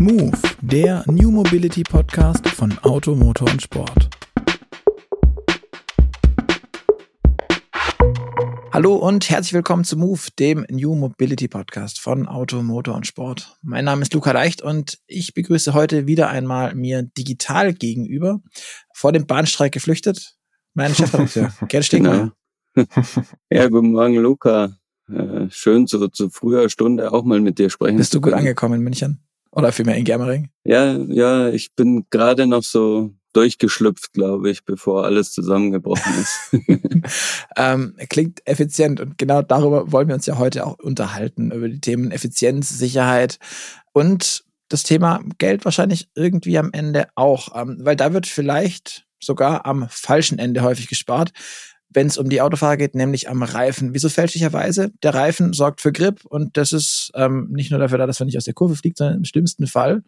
Move, der New Mobility Podcast von Auto, Motor und Sport. Hallo und herzlich willkommen zu Move, dem New Mobility Podcast von Auto, Motor und Sport. Mein Name ist Luca Leicht und ich begrüße heute wieder einmal mir digital gegenüber, vor dem Bahnstreik geflüchtet, meinen Chefredakteur, Gerd Stegner. Genau. Ja, guten Morgen, Luca. Äh, schön, so zu früher Stunde auch mal mit dir sprechen. Bist du gut angekommen in München? Oder vielmehr in Germering? Ja, ja, ich bin gerade noch so durchgeschlüpft, glaube ich, bevor alles zusammengebrochen ist. ähm, klingt effizient und genau darüber wollen wir uns ja heute auch unterhalten, über die Themen Effizienz, Sicherheit und das Thema Geld wahrscheinlich irgendwie am Ende auch, ähm, weil da wird vielleicht sogar am falschen Ende häufig gespart wenn es um die Autofahrer geht, nämlich am Reifen. Wieso fälschlicherweise? Der Reifen sorgt für Grip und das ist ähm, nicht nur dafür da, dass man nicht aus der Kurve fliegt, sondern im schlimmsten Fall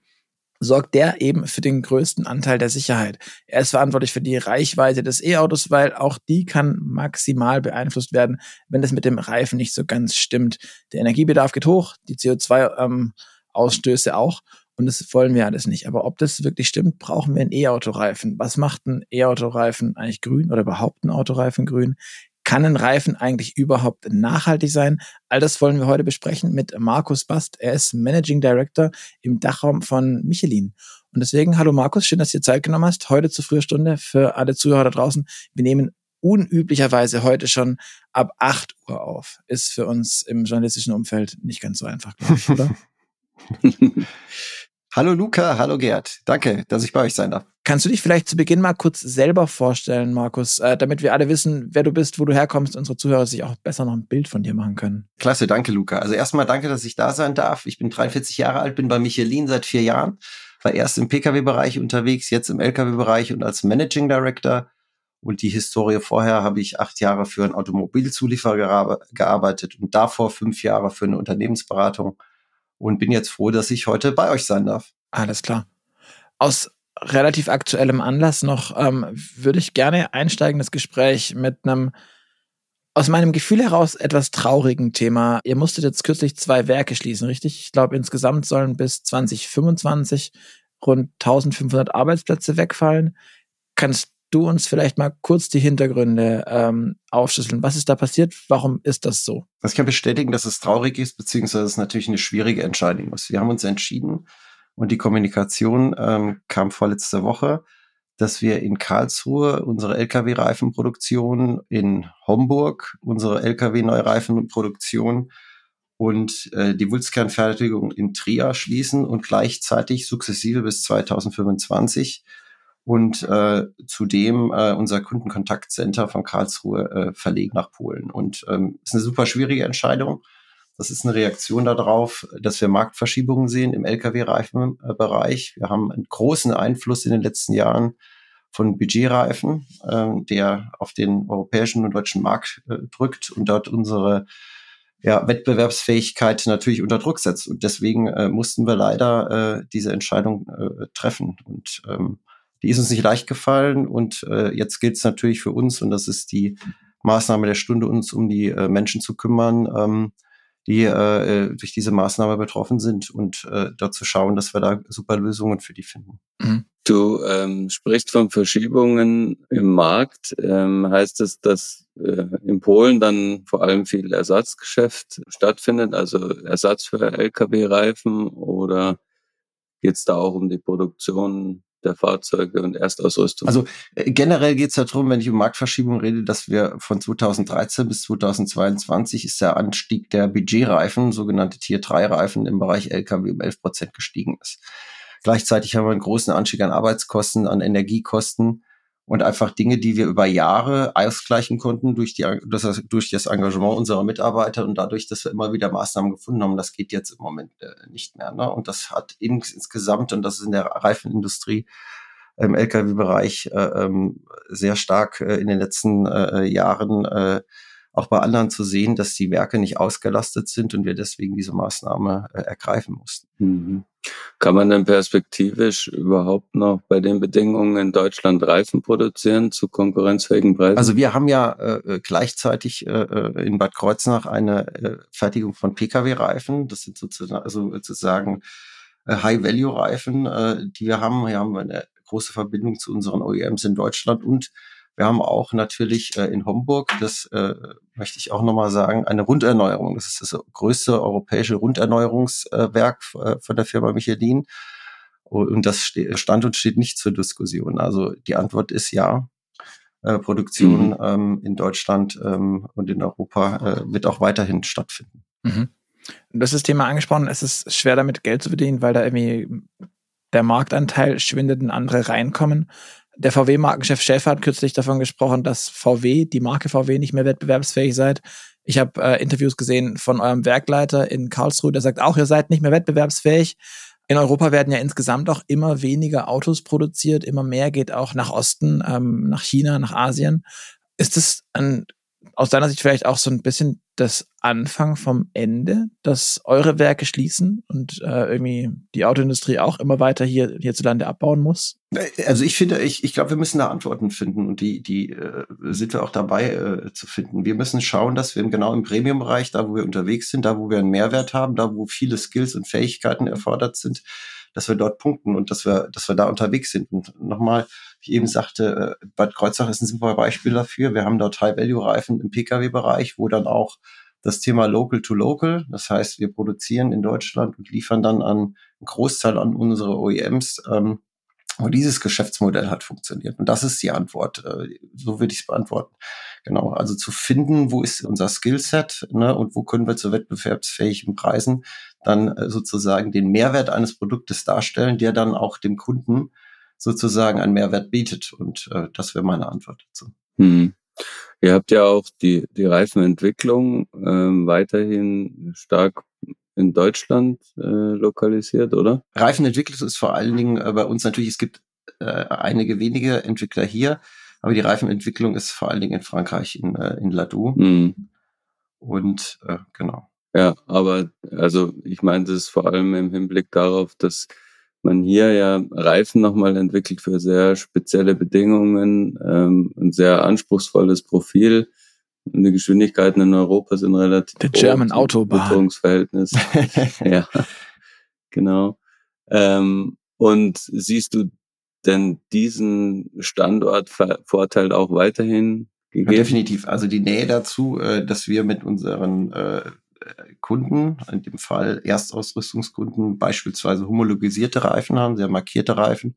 sorgt der eben für den größten Anteil der Sicherheit. Er ist verantwortlich für die Reichweite des E-Autos, weil auch die kann maximal beeinflusst werden, wenn das mit dem Reifen nicht so ganz stimmt. Der Energiebedarf geht hoch, die CO2-Ausstöße ähm, auch. Und das wollen wir alles nicht. Aber ob das wirklich stimmt, brauchen wir einen E-Autoreifen. Was macht ein E-Autoreifen eigentlich grün oder überhaupt ein Autoreifen grün? Kann ein Reifen eigentlich überhaupt nachhaltig sein? All das wollen wir heute besprechen mit Markus Bast. Er ist Managing Director im Dachraum von Michelin. Und deswegen, hallo Markus, schön, dass du dir Zeit genommen hast. Heute zur früher Stunde für alle Zuhörer da draußen. Wir nehmen unüblicherweise heute schon ab 8 Uhr auf. Ist für uns im journalistischen Umfeld nicht ganz so einfach, glaube ich, oder? hallo Luca, hallo Gerd. Danke, dass ich bei euch sein darf. Kannst du dich vielleicht zu Beginn mal kurz selber vorstellen, Markus, äh, damit wir alle wissen, wer du bist, wo du herkommst, unsere Zuhörer sich auch besser noch ein Bild von dir machen können? Klasse, danke Luca. Also erstmal danke, dass ich da sein darf. Ich bin 43 Jahre alt, bin bei Michelin seit vier Jahren, war erst im Pkw-Bereich unterwegs, jetzt im Lkw-Bereich und als Managing Director. Und die Historie vorher habe ich acht Jahre für einen Automobilzulieferer gearbeitet und davor fünf Jahre für eine Unternehmensberatung und bin jetzt froh, dass ich heute bei euch sein darf. Alles klar. Aus relativ aktuellem Anlass noch ähm, würde ich gerne einsteigen, das Gespräch mit einem aus meinem Gefühl heraus etwas traurigen Thema. Ihr musstet jetzt kürzlich zwei Werke schließen, richtig? Ich glaube, insgesamt sollen bis 2025 rund 1500 Arbeitsplätze wegfallen. Kannst du uns vielleicht mal kurz die Hintergründe ähm, aufschlüsseln. Was ist da passiert? Warum ist das so? Also ich kann bestätigen, dass es traurig ist, beziehungsweise es natürlich eine schwierige Entscheidung ist. Wir haben uns entschieden und die Kommunikation ähm, kam vorletzte Woche, dass wir in Karlsruhe unsere Lkw-Reifenproduktion, in Homburg unsere Lkw-Neureifenproduktion und äh, die Wulzkernfertigung in Trier schließen und gleichzeitig sukzessive bis 2025 und äh, zudem äh, unser Kundenkontaktcenter von Karlsruhe äh, verlegt nach Polen. Und ähm, ist eine super schwierige Entscheidung. Das ist eine Reaktion darauf, dass wir Marktverschiebungen sehen im Lkw-Reifenbereich. Wir haben einen großen Einfluss in den letzten Jahren von Budgetreifen, äh, der auf den europäischen und deutschen Markt äh, drückt und dort unsere ja, Wettbewerbsfähigkeit natürlich unter Druck setzt. Und deswegen äh, mussten wir leider äh, diese Entscheidung äh, treffen. Und ähm, die ist uns nicht leicht gefallen und äh, jetzt gilt es natürlich für uns und das ist die Maßnahme der Stunde, uns um die äh, Menschen zu kümmern, ähm, die äh, äh durch diese Maßnahme betroffen sind und äh, dort zu schauen, dass wir da super Lösungen für die finden. Mhm. Du ähm, sprichst von Verschiebungen im Markt. Ähm, heißt es, dass äh, in Polen dann vor allem viel Ersatzgeschäft stattfindet, also Ersatz für Lkw-Reifen oder geht es da auch um die Produktion der Fahrzeuge und Erstausrüstung. Also äh, generell geht es darum, wenn ich um Marktverschiebung rede, dass wir von 2013 bis 2022 ist der Anstieg der Budgetreifen, sogenannte Tier 3 Reifen im Bereich Lkw um 11 Prozent gestiegen ist. Gleichzeitig haben wir einen großen Anstieg an Arbeitskosten, an Energiekosten und einfach Dinge, die wir über Jahre ausgleichen konnten durch, die, das, durch das Engagement unserer Mitarbeiter und dadurch, dass wir immer wieder Maßnahmen gefunden haben. Das geht jetzt im Moment äh, nicht mehr. Ne? Und das hat ins, insgesamt, und das ist in der Reifenindustrie, im Lkw-Bereich äh, ähm, sehr stark äh, in den letzten äh, Jahren äh, auch bei anderen zu sehen, dass die Werke nicht ausgelastet sind und wir deswegen diese Maßnahme äh, ergreifen mussten. Mhm. Kann man denn perspektivisch überhaupt noch bei den Bedingungen in Deutschland Reifen produzieren zu konkurrenzfähigen Preisen? Also wir haben ja äh, gleichzeitig äh, äh in Bad Kreuznach eine äh, Fertigung von Pkw-Reifen. Das sind sozusagen, also sozusagen äh, High-Value-Reifen, äh, die wir haben. Hier haben wir eine große Verbindung zu unseren OEMs in Deutschland und wir haben auch natürlich äh, in Homburg, das äh, möchte ich auch nochmal sagen, eine Runderneuerung. Das ist das größte europäische Runderneuerungswerk äh, von der Firma Michelin. Und das stand und steht nicht zur Diskussion. Also die Antwort ist ja. Äh, Produktion mhm. ähm, in Deutschland ähm, und in Europa äh, wird auch weiterhin stattfinden. Mhm. Das ist Thema angesprochen. Es ist schwer damit Geld zu verdienen, weil da irgendwie der Marktanteil schwindet und andere reinkommen. Der VW-Markenchef Schäfer hat kürzlich davon gesprochen, dass VW, die Marke VW, nicht mehr wettbewerbsfähig seid. Ich habe äh, Interviews gesehen von eurem Werkleiter in Karlsruhe, der sagt auch, ihr seid nicht mehr wettbewerbsfähig. In Europa werden ja insgesamt auch immer weniger Autos produziert, immer mehr geht auch nach Osten, ähm, nach China, nach Asien. Ist es ein aus deiner Sicht vielleicht auch so ein bisschen das Anfang vom Ende, dass eure Werke schließen und äh, irgendwie die Autoindustrie auch immer weiter hier hierzulande abbauen muss? Also ich finde, ich, ich glaube, wir müssen da Antworten finden und die, die äh, sind wir auch dabei äh, zu finden. Wir müssen schauen, dass wir genau im Premium-Bereich, da wo wir unterwegs sind, da wo wir einen Mehrwert haben, da wo viele Skills und Fähigkeiten erfordert sind, dass wir dort punkten und dass wir, dass wir da unterwegs sind. Und nochmal, ich eben sagte, äh, Bad Kreuznach ist ein super Beispiel dafür. Wir haben dort High-Value-Reifen im Pkw-Bereich, wo dann auch das Thema Local to Local, das heißt, wir produzieren in Deutschland und liefern dann an einen Großteil an unsere OEMs, ähm, wo dieses Geschäftsmodell hat funktioniert. Und das ist die Antwort. Äh, so würde ich es beantworten. Genau. Also zu finden, wo ist unser Skillset ne, und wo können wir zu wettbewerbsfähigen Preisen dann äh, sozusagen den Mehrwert eines Produktes darstellen, der dann auch dem Kunden sozusagen einen Mehrwert bietet. Und äh, das wäre meine Antwort dazu. Hm. Ihr habt ja auch die, die Reifenentwicklung ähm, weiterhin stark in Deutschland äh, lokalisiert, oder? Reifenentwicklung ist vor allen Dingen äh, bei uns natürlich, es gibt äh, einige wenige Entwickler hier, aber die Reifenentwicklung ist vor allen Dingen in Frankreich, in, äh, in Ladoux. Mhm. Und äh, genau. Ja, aber also ich meine, das ist vor allem im Hinblick darauf, dass man hier ja Reifen nochmal entwickelt für sehr spezielle Bedingungen, ähm, ein sehr anspruchsvolles Profil. Die Geschwindigkeiten in Europa sind relativ Der German Autobahn. ja, genau. Ähm, und siehst du denn diesen Standortvorteil auch weiterhin gegeben? Ja, definitiv. Also die Nähe dazu, äh, dass wir mit unseren äh, Kunden, in dem Fall Erstausrüstungskunden, beispielsweise homologisierte Reifen haben, sehr markierte Reifen,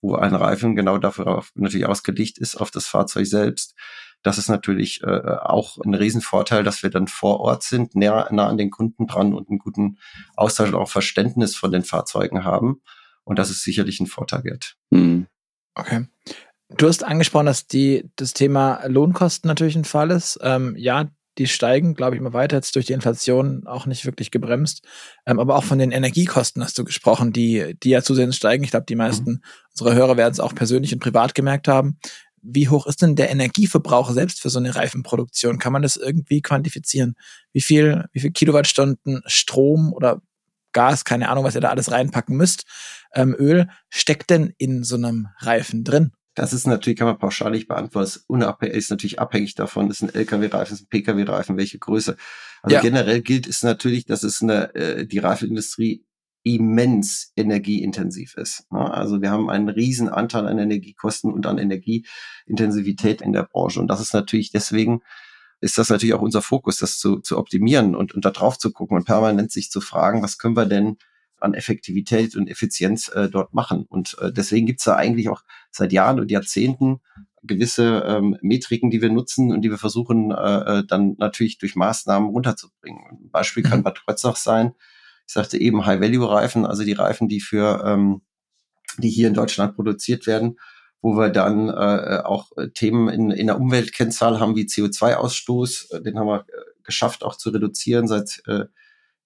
wo ein Reifen genau dafür natürlich ausgelegt ist auf das Fahrzeug selbst. Das ist natürlich äh, auch ein Riesenvorteil, dass wir dann vor Ort sind, näher, nah an den Kunden dran und einen guten Austausch und auch Verständnis von den Fahrzeugen haben. Und das ist sicherlich ein Vorteil wert. Mhm. Okay. Du hast angesprochen, dass die, das Thema Lohnkosten natürlich ein Fall ist. Ähm, ja, die steigen, glaube ich, immer weiter, jetzt durch die Inflation auch nicht wirklich gebremst. Ähm, aber auch von den Energiekosten hast du gesprochen, die, die ja zusehends steigen. Ich glaube, die meisten mhm. unserer Hörer werden es auch persönlich und privat gemerkt haben. Wie hoch ist denn der Energieverbrauch selbst für so eine Reifenproduktion? Kann man das irgendwie quantifizieren? Wie viel, wie viel Kilowattstunden Strom oder Gas, keine Ahnung, was ihr da alles reinpacken müsst, ähm, Öl, steckt denn in so einem Reifen drin? Das ist natürlich, kann man pauschal nicht beantworten, unabhängig, ist natürlich abhängig davon, ist ein LKW-Reifen, ist ein PKW-Reifen, welche Größe. Also ja. generell gilt es natürlich, dass es eine, äh, die Reifenindustrie immens energieintensiv ist. Ne? Also wir haben einen riesen Anteil an Energiekosten und an Energieintensivität in der Branche. Und das ist natürlich deswegen, ist das natürlich auch unser Fokus, das zu, zu optimieren und, und da drauf zu gucken und permanent sich zu fragen, was können wir denn an Effektivität und Effizienz äh, dort machen. Und äh, deswegen gibt's da eigentlich auch seit Jahren und Jahrzehnten gewisse ähm, Metriken, die wir nutzen und die wir versuchen äh, äh dann natürlich durch Maßnahmen runterzubringen. Ein Beispiel kann mhm. Bad Kreuznach sein. Ich sagte eben High-Value-Reifen, also die Reifen, die für ähm, die hier in Deutschland produziert werden, wo wir dann äh, auch Themen in, in der Umweltkennzahl haben wie CO2-Ausstoß. Den haben wir äh, geschafft auch zu reduzieren seit äh,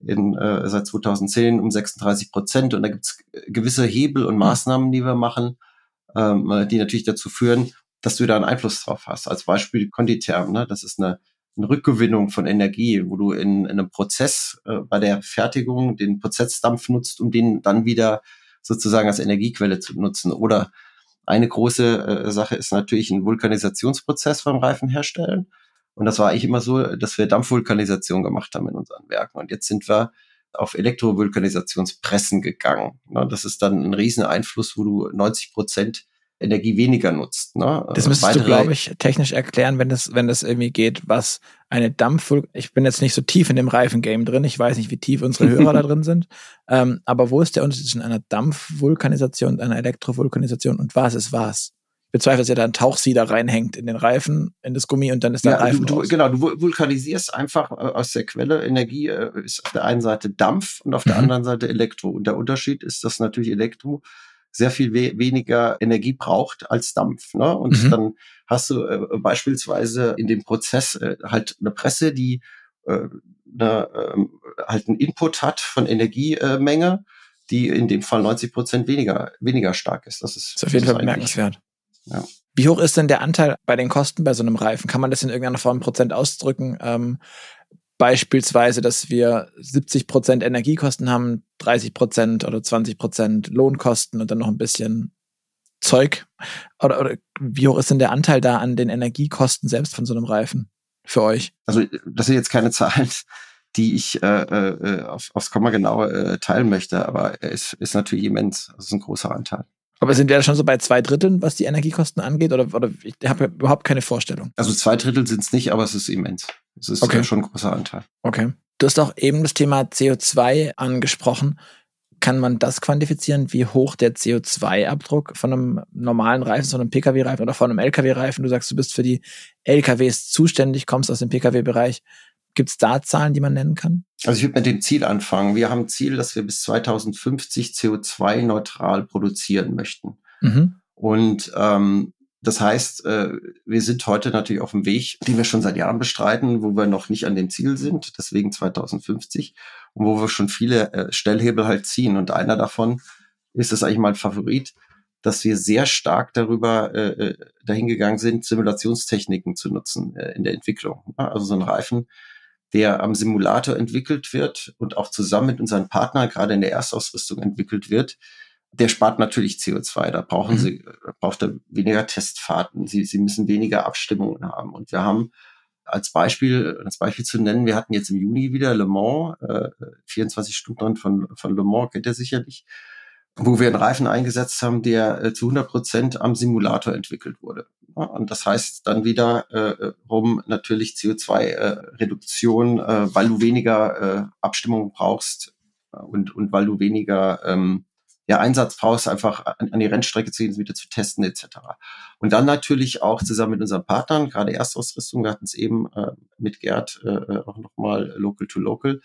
in, äh, seit 2010 um 36 Prozent. Und da gibt es gewisse Hebel und Maßnahmen, die wir machen, ähm, die natürlich dazu führen, dass du da einen Einfluss drauf hast. Als Beispiel Konditerm, ne? das ist eine, eine Rückgewinnung von Energie, wo du in, in einem Prozess äh, bei der Fertigung den Prozessdampf nutzt, um den dann wieder sozusagen als Energiequelle zu nutzen. Oder eine große äh, Sache ist natürlich ein Vulkanisationsprozess beim Reifen herstellen. Und das war eigentlich immer so, dass wir Dampfvulkanisation gemacht haben in unseren Werken. Und jetzt sind wir auf Elektrovulkanisationspressen gegangen. Das ist dann ein riesen Einfluss, wo du 90 Prozent Energie weniger nutzt. Ne? Das müsstest Weitere, du, glaube ich, technisch erklären, wenn das, wenn das irgendwie geht, was eine Dampfvulkanisation, ich bin jetzt nicht so tief in dem Reifengame drin, ich weiß nicht, wie tief unsere Hörer da drin sind, ähm, aber wo ist der Unterschied zwischen einer Dampfvulkanisation und einer Elektrovulkanisation und was ist was? Bezweifle, dass ja da ein Tauchsieder reinhängt in den Reifen, in das Gummi und dann ist der ja, Reifen du, du, Genau, du vulkanisierst einfach äh, aus der Quelle Energie, äh, ist auf der einen Seite Dampf und auf der mhm. anderen Seite Elektro. Und der Unterschied ist, dass natürlich Elektro sehr viel we weniger Energie braucht als Dampf. Ne? Und mhm. dann hast du äh, beispielsweise in dem Prozess äh, halt eine Presse, die äh, eine, äh, halt einen Input hat von Energiemenge, die in dem Fall 90 Prozent weniger, weniger stark ist. Das ist, das ist auf jeden Fall bemerkenswert. Ja. Wie hoch ist denn der Anteil bei den Kosten bei so einem Reifen? Kann man das in irgendeiner Form Prozent ausdrücken? Ähm, beispielsweise, dass wir 70 Prozent Energiekosten haben, 30 Prozent oder 20 Prozent Lohnkosten und dann noch ein bisschen Zeug? Oder, oder wie hoch ist denn der Anteil da an den Energiekosten selbst von so einem Reifen für euch? Also das sind jetzt keine Zahlen, die ich äh, äh, auf, aufs Komma genau äh, teilen möchte, aber es ist natürlich immens. Das ist ein großer Anteil. Aber sind wir da schon so bei zwei Dritteln, was die Energiekosten angeht? Oder, oder ich habe überhaupt keine Vorstellung. Also zwei Drittel sind es nicht, aber es ist immens. Es ist okay. schon ein großer Anteil. Okay. Du hast auch eben das Thema CO2 angesprochen. Kann man das quantifizieren, wie hoch der CO2-Abdruck von einem normalen Reifen, von einem Pkw-Reifen oder von einem Lkw-Reifen? Du sagst, du bist für die LKWs zuständig, kommst aus dem Pkw-Bereich. Gibt es da Zahlen, die man nennen kann? Also ich würde mit dem Ziel anfangen. Wir haben ein Ziel, dass wir bis 2050 CO2-neutral produzieren möchten. Mhm. Und ähm, das heißt, äh, wir sind heute natürlich auf dem Weg, den wir schon seit Jahren bestreiten, wo wir noch nicht an dem Ziel sind, deswegen 2050, und wo wir schon viele äh, Stellhebel halt ziehen. Und einer davon ist es eigentlich mein Favorit, dass wir sehr stark darüber äh, äh dahingegangen sind, Simulationstechniken zu nutzen äh, in der Entwicklung. Also so ein Reifen der am Simulator entwickelt wird und auch zusammen mit unseren Partnern gerade in der Erstausrüstung entwickelt wird, der spart natürlich CO2. Da brauchen mhm. sie, äh, braucht er weniger Testfahrten. Sie, sie müssen weniger Abstimmungen haben. Und wir haben als Beispiel, als Beispiel zu nennen, wir hatten jetzt im Juni wieder Le Mans, äh, 24 Stunden von, von Le Mans, kennt ihr sicherlich wo wir einen Reifen eingesetzt haben, der äh, zu 100 Prozent am Simulator entwickelt wurde. Und das heißt dann wieder äh, rum natürlich CO2-Reduktion, äh, äh, weil du weniger äh, Abstimmung brauchst äh, und, und weil du weniger ähm, ja, Einsatz brauchst, einfach an, an die Rennstrecke zu gehen, wieder zu testen etc. Und dann natürlich auch zusammen mit unseren Partnern, gerade Erstausrüstung, wir hatten es eben äh, mit Gerd äh, äh auch nochmal Local to Local,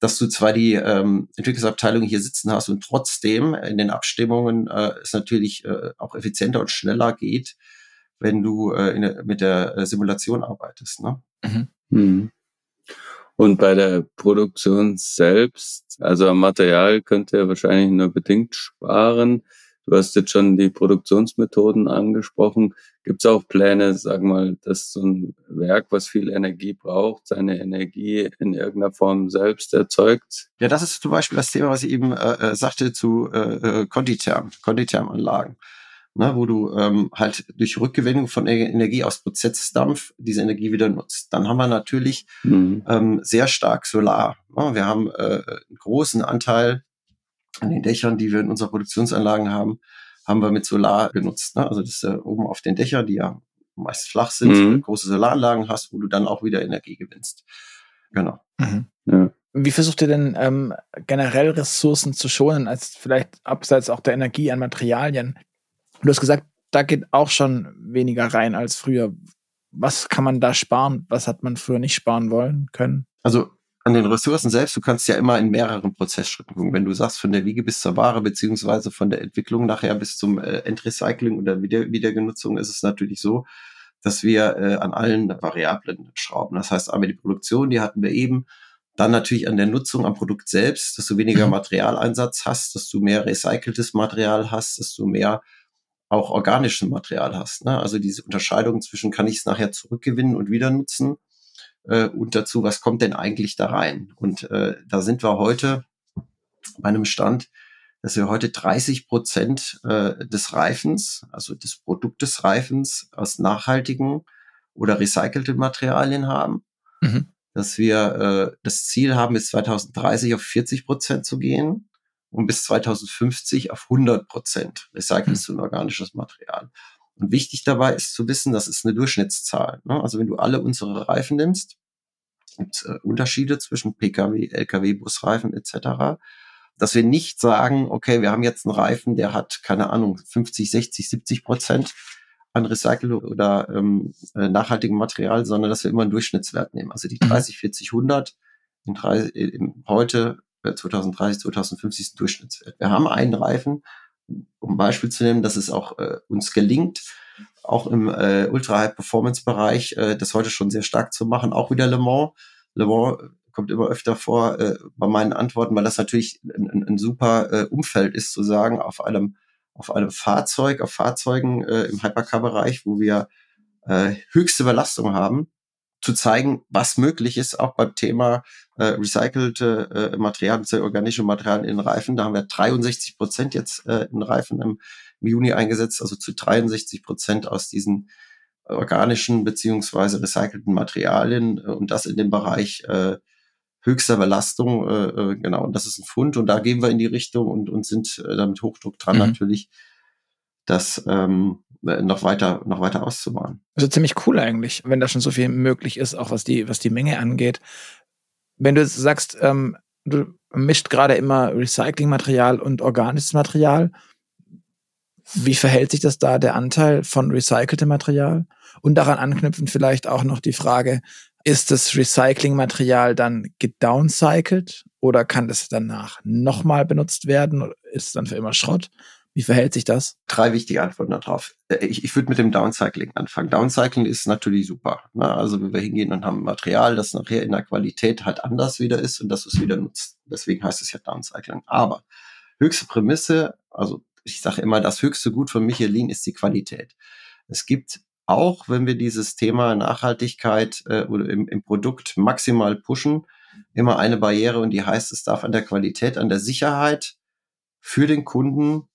dass du zwar die ähm, Entwicklungsabteilung hier sitzen hast und trotzdem in den Abstimmungen äh, es natürlich äh, auch effizienter und schneller geht, wenn du äh, in, mit der äh, Simulation arbeitest. Ne? Mhm. Mhm. Und bei der Produktion selbst, also am Material könnt ihr wahrscheinlich nur bedingt sparen. Du hast jetzt schon die Produktionsmethoden angesprochen. Gibt es auch Pläne, sag mal, dass so ein Werk, was viel Energie braucht, seine Energie in irgendeiner Form selbst erzeugt? Ja, das ist zum Beispiel das Thema, was ich eben äh, äh sagte zu äh, äh Konditherm, Kondithermanlagen. Ne, wo du ähm, halt durch Rückgewinnung von Energie aus Prozessdampf diese Energie wieder nutzt. Dann haben wir natürlich mhm. ähm, sehr stark Solar. Ne? Wir haben äh, einen großen Anteil an den Dächern, die wir in unseren Produktionsanlagen haben, haben wir mit Solar genutzt. Ne? Also das ist äh, oben auf den Dächern, die ja meist flach sind, mhm. große Solaranlagen hast, wo du dann auch wieder Energie gewinnst. Genau. Mhm. Ja. Wie versucht ihr denn ähm, generell Ressourcen zu schonen, als vielleicht abseits auch der Energie an Materialien? Du hast gesagt, da geht auch schon weniger rein als früher. Was kann man da sparen? Was hat man früher nicht sparen wollen können? Also an den Ressourcen selbst, du kannst ja immer in mehreren Prozessschritten gucken. Wenn du sagst, von der Wiege bis zur Ware, beziehungsweise von der Entwicklung nachher bis zum äh, Endrecycling oder Wieder Wiedergenutzung, ist es natürlich so, dass wir äh, an allen Variablen schrauben. Das heißt, einmal die Produktion, die hatten wir eben. Dann natürlich an der Nutzung am Produkt selbst, dass du weniger mhm. Materialeinsatz hast, dass du mehr recyceltes Material hast, dass du mehr auch organisches Material hast. Ne? Also diese Unterscheidung zwischen kann ich es nachher zurückgewinnen und wieder nutzen äh, und dazu, was kommt denn eigentlich da rein? Und äh, da sind wir heute bei einem Stand, dass wir heute 30 Prozent äh, des Reifens, also des Produktes Reifens aus nachhaltigen oder recycelten Materialien haben. Mhm. dass wir äh, das Ziel haben, bis 2030 auf 40 Prozent zu gehen und bis 2050 auf 100 Prozent recyceltes und organisches Material. Und wichtig dabei ist zu wissen, das ist eine Durchschnittszahl. Ne? Also wenn du alle unsere Reifen nimmst, gibt äh, Unterschiede zwischen Pkw, Lkw, Busreifen etc., dass wir nicht sagen, okay, wir haben jetzt einen Reifen, der hat, keine Ahnung, 50, 60, 70 Prozent an Recycle oder ähm, äh, nachhaltigem Material, sondern dass wir immer einen Durchschnittswert nehmen. Also die 30, 40, 100 in, 30, in heute 2030, 2050 ist Durchschnittswert. Wir haben einen Reifen, um Beispiel zu nehmen, dass es auch äh, uns gelingt, auch im äh, Ultra-High-Performance-Bereich äh, das heute schon sehr stark zu machen, auch wieder Le Mans. Le Mans kommt immer öfter vor äh, bei meinen Antworten, weil das natürlich ein, ein, ein super äh, Umfeld ist, zu sagen, auf einem, auf einem Fahrzeug, auf Fahrzeugen äh, im Hypercar-Bereich, wo wir äh, höchste Belastung haben, zu zeigen, was möglich ist, auch beim Thema äh, recycelte äh, Materialien, organische Materialien in Reifen. Da haben wir 63 Prozent jetzt äh, in Reifen im, im Juni eingesetzt, also zu 63 Prozent aus diesen organischen beziehungsweise recycelten Materialien äh, und das in dem Bereich äh, höchster Belastung. Äh, äh, genau, und das ist ein Fund und da gehen wir in die Richtung und, und sind äh, damit Hochdruck dran mhm. natürlich, das ähm, noch weiter, noch weiter auszubauen. Also ziemlich cool eigentlich, wenn da schon so viel möglich ist, auch was die, was die Menge angeht. Wenn du sagst, ähm, du mischt gerade immer Recyclingmaterial und organisches Material, wie verhält sich das da, der Anteil von recyceltem Material? Und daran anknüpfend vielleicht auch noch die Frage, ist das Recyclingmaterial dann gedowncycled oder kann das danach nochmal benutzt werden? Ist es dann für immer Schrott? Wie verhält sich das? Drei wichtige Antworten darauf. Äh, ich, ich würde mit dem Downcycling anfangen. Downcycling ist natürlich super. Ne? Also wenn wir hingehen und haben Material, das nachher in der Qualität halt anders wieder ist und das es wieder nutzt. Deswegen heißt es ja Downcycling. Aber höchste Prämisse, also ich sage immer, das höchste Gut von Michelin ist die Qualität. Es gibt auch, wenn wir dieses Thema Nachhaltigkeit äh, im, im Produkt maximal pushen, immer eine Barriere und die heißt, es darf an der Qualität, an der Sicherheit für den Kunden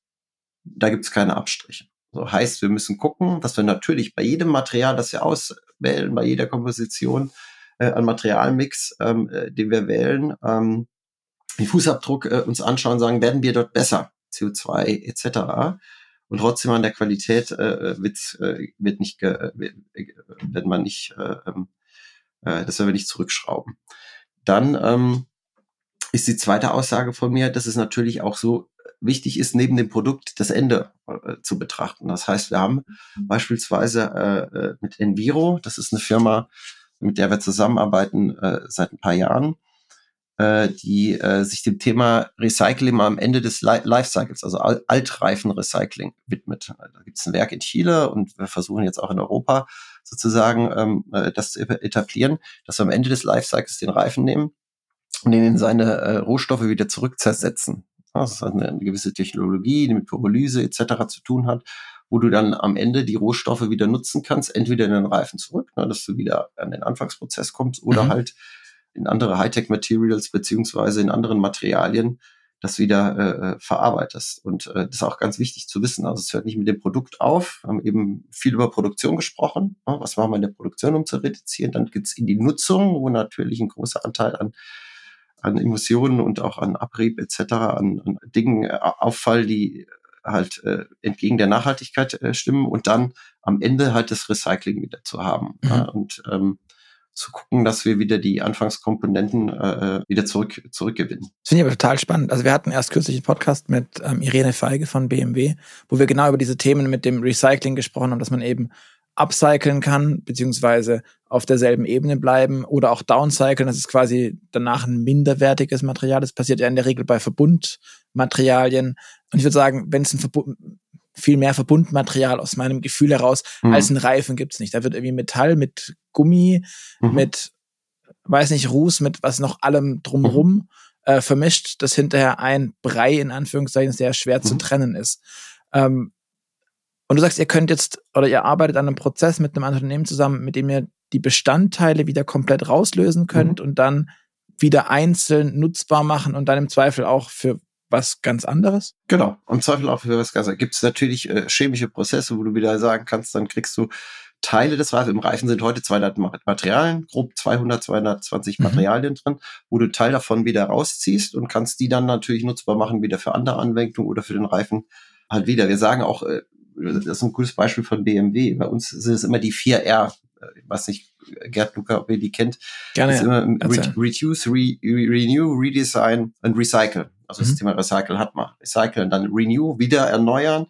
da gibt es keine Abstriche. So heißt, wir müssen gucken, dass wir natürlich bei jedem Material, das wir auswählen, bei jeder Komposition äh, an Materialmix, ähm, äh, den wir wählen, ähm, den Fußabdruck äh, uns anschauen, sagen, werden wir dort besser, CO2 etc. Und trotzdem an der Qualität äh, wird, äh, wird nicht, ge, äh, wird man nicht, äh, ähm, äh, das werden wir nicht zurückschrauben. Dann ähm, ist die zweite Aussage von mir, dass es natürlich auch so wichtig ist, neben dem Produkt das Ende äh, zu betrachten. Das heißt, wir haben beispielsweise äh, äh, mit Enviro, das ist eine Firma, mit der wir zusammenarbeiten äh, seit ein paar Jahren, äh, die äh, sich dem Thema Recycling am Ende des Lifecycles, also Al Altreifenrecycling widmet. Da gibt es ein Werk in Chile und wir versuchen jetzt auch in Europa sozusagen ähm, äh, das zu etablieren, dass wir am Ende des Lifecycles den Reifen nehmen und ihn in seine äh, Rohstoffe wieder zurückzersetzen. Das ist eine, gewisse Technologie, die mit Pyrolyse etc. zu tun hat, wo du dann am Ende die Rohstoffe wieder nutzen kannst, entweder in den Reifen zurück, ne, dass du wieder an den Anfangsprozess kommst, oder mhm. halt in andere Hightech-Materials beziehungsweise in anderen Materialien das wieder äh, äh, verarbeitest. Und äh, das ist auch ganz wichtig zu wissen. Also es hört nicht mit dem Produkt auf. Wir haben eben viel über Produktion gesprochen. Ne? Was machen wir in der Produktion, um zu reduzieren? Dann geht's in die Nutzung, wo natürlich ein großer Anteil an an Emotionen und auch an Abrieb etc., an, an Dingen äh, auffall, die halt äh, entgegen der Nachhaltigkeit äh, stimmen und dann am Ende halt das Recycling wieder zu haben mhm. ja, und ähm, zu gucken, dass wir wieder die Anfangskomponenten äh, äh wieder zurück zurückgewinnen. Das finde ich aber total spannend. Also wir hatten erst kürzlich einen Podcast mit ähm, Irene Feige von BMW, wo wir genau über diese Themen mit dem Recycling gesprochen haben, dass man eben upcyclen kann, beziehungsweise auf derselben Ebene bleiben oder auch downcyclen. Das ist quasi danach ein minderwertiges Material. Das passiert ja in der Regel bei Verbundmaterialien. Und ich würde sagen, wenn es ein Verbund, viel mehr Verbundmaterial aus meinem Gefühl heraus mhm. als ein Reifen gibt's nicht. Da wird irgendwie Metall mit Gummi, mhm. mit, weiß nicht, Ruß, mit was noch allem drumherum mhm. äh, vermischt, das hinterher ein Brei in Anführungszeichen sehr schwer zu mhm. trennen ist. Ähm, und du sagst, ihr könnt jetzt oder ihr arbeitet an einem Prozess mit einem Unternehmen zusammen, mit dem ihr die Bestandteile wieder komplett rauslösen könnt mhm. und dann wieder einzeln nutzbar machen und dann im Zweifel auch für was ganz anderes? Genau, im Zweifel auch für was ganz anderes. Gibt es natürlich äh, chemische Prozesse, wo du wieder sagen kannst, dann kriegst du Teile des Reifens. Im Reifen sind heute 200 Materialien, grob 200, 220 mhm. Materialien drin, wo du Teil davon wieder rausziehst und kannst die dann natürlich nutzbar machen, wieder für andere Anwendungen oder für den Reifen halt wieder. Wir sagen auch, äh, das ist ein gutes Beispiel von BMW. Bei uns sind es immer die 4R. Ich weiß nicht, Gerd Luca, ob ihr die kennt. Gerne. Ist immer Re Reduce, Re Renew, Redesign und Recycle. Also mhm. das Thema Recycle hat man. Recycle und dann Renew, wieder erneuern,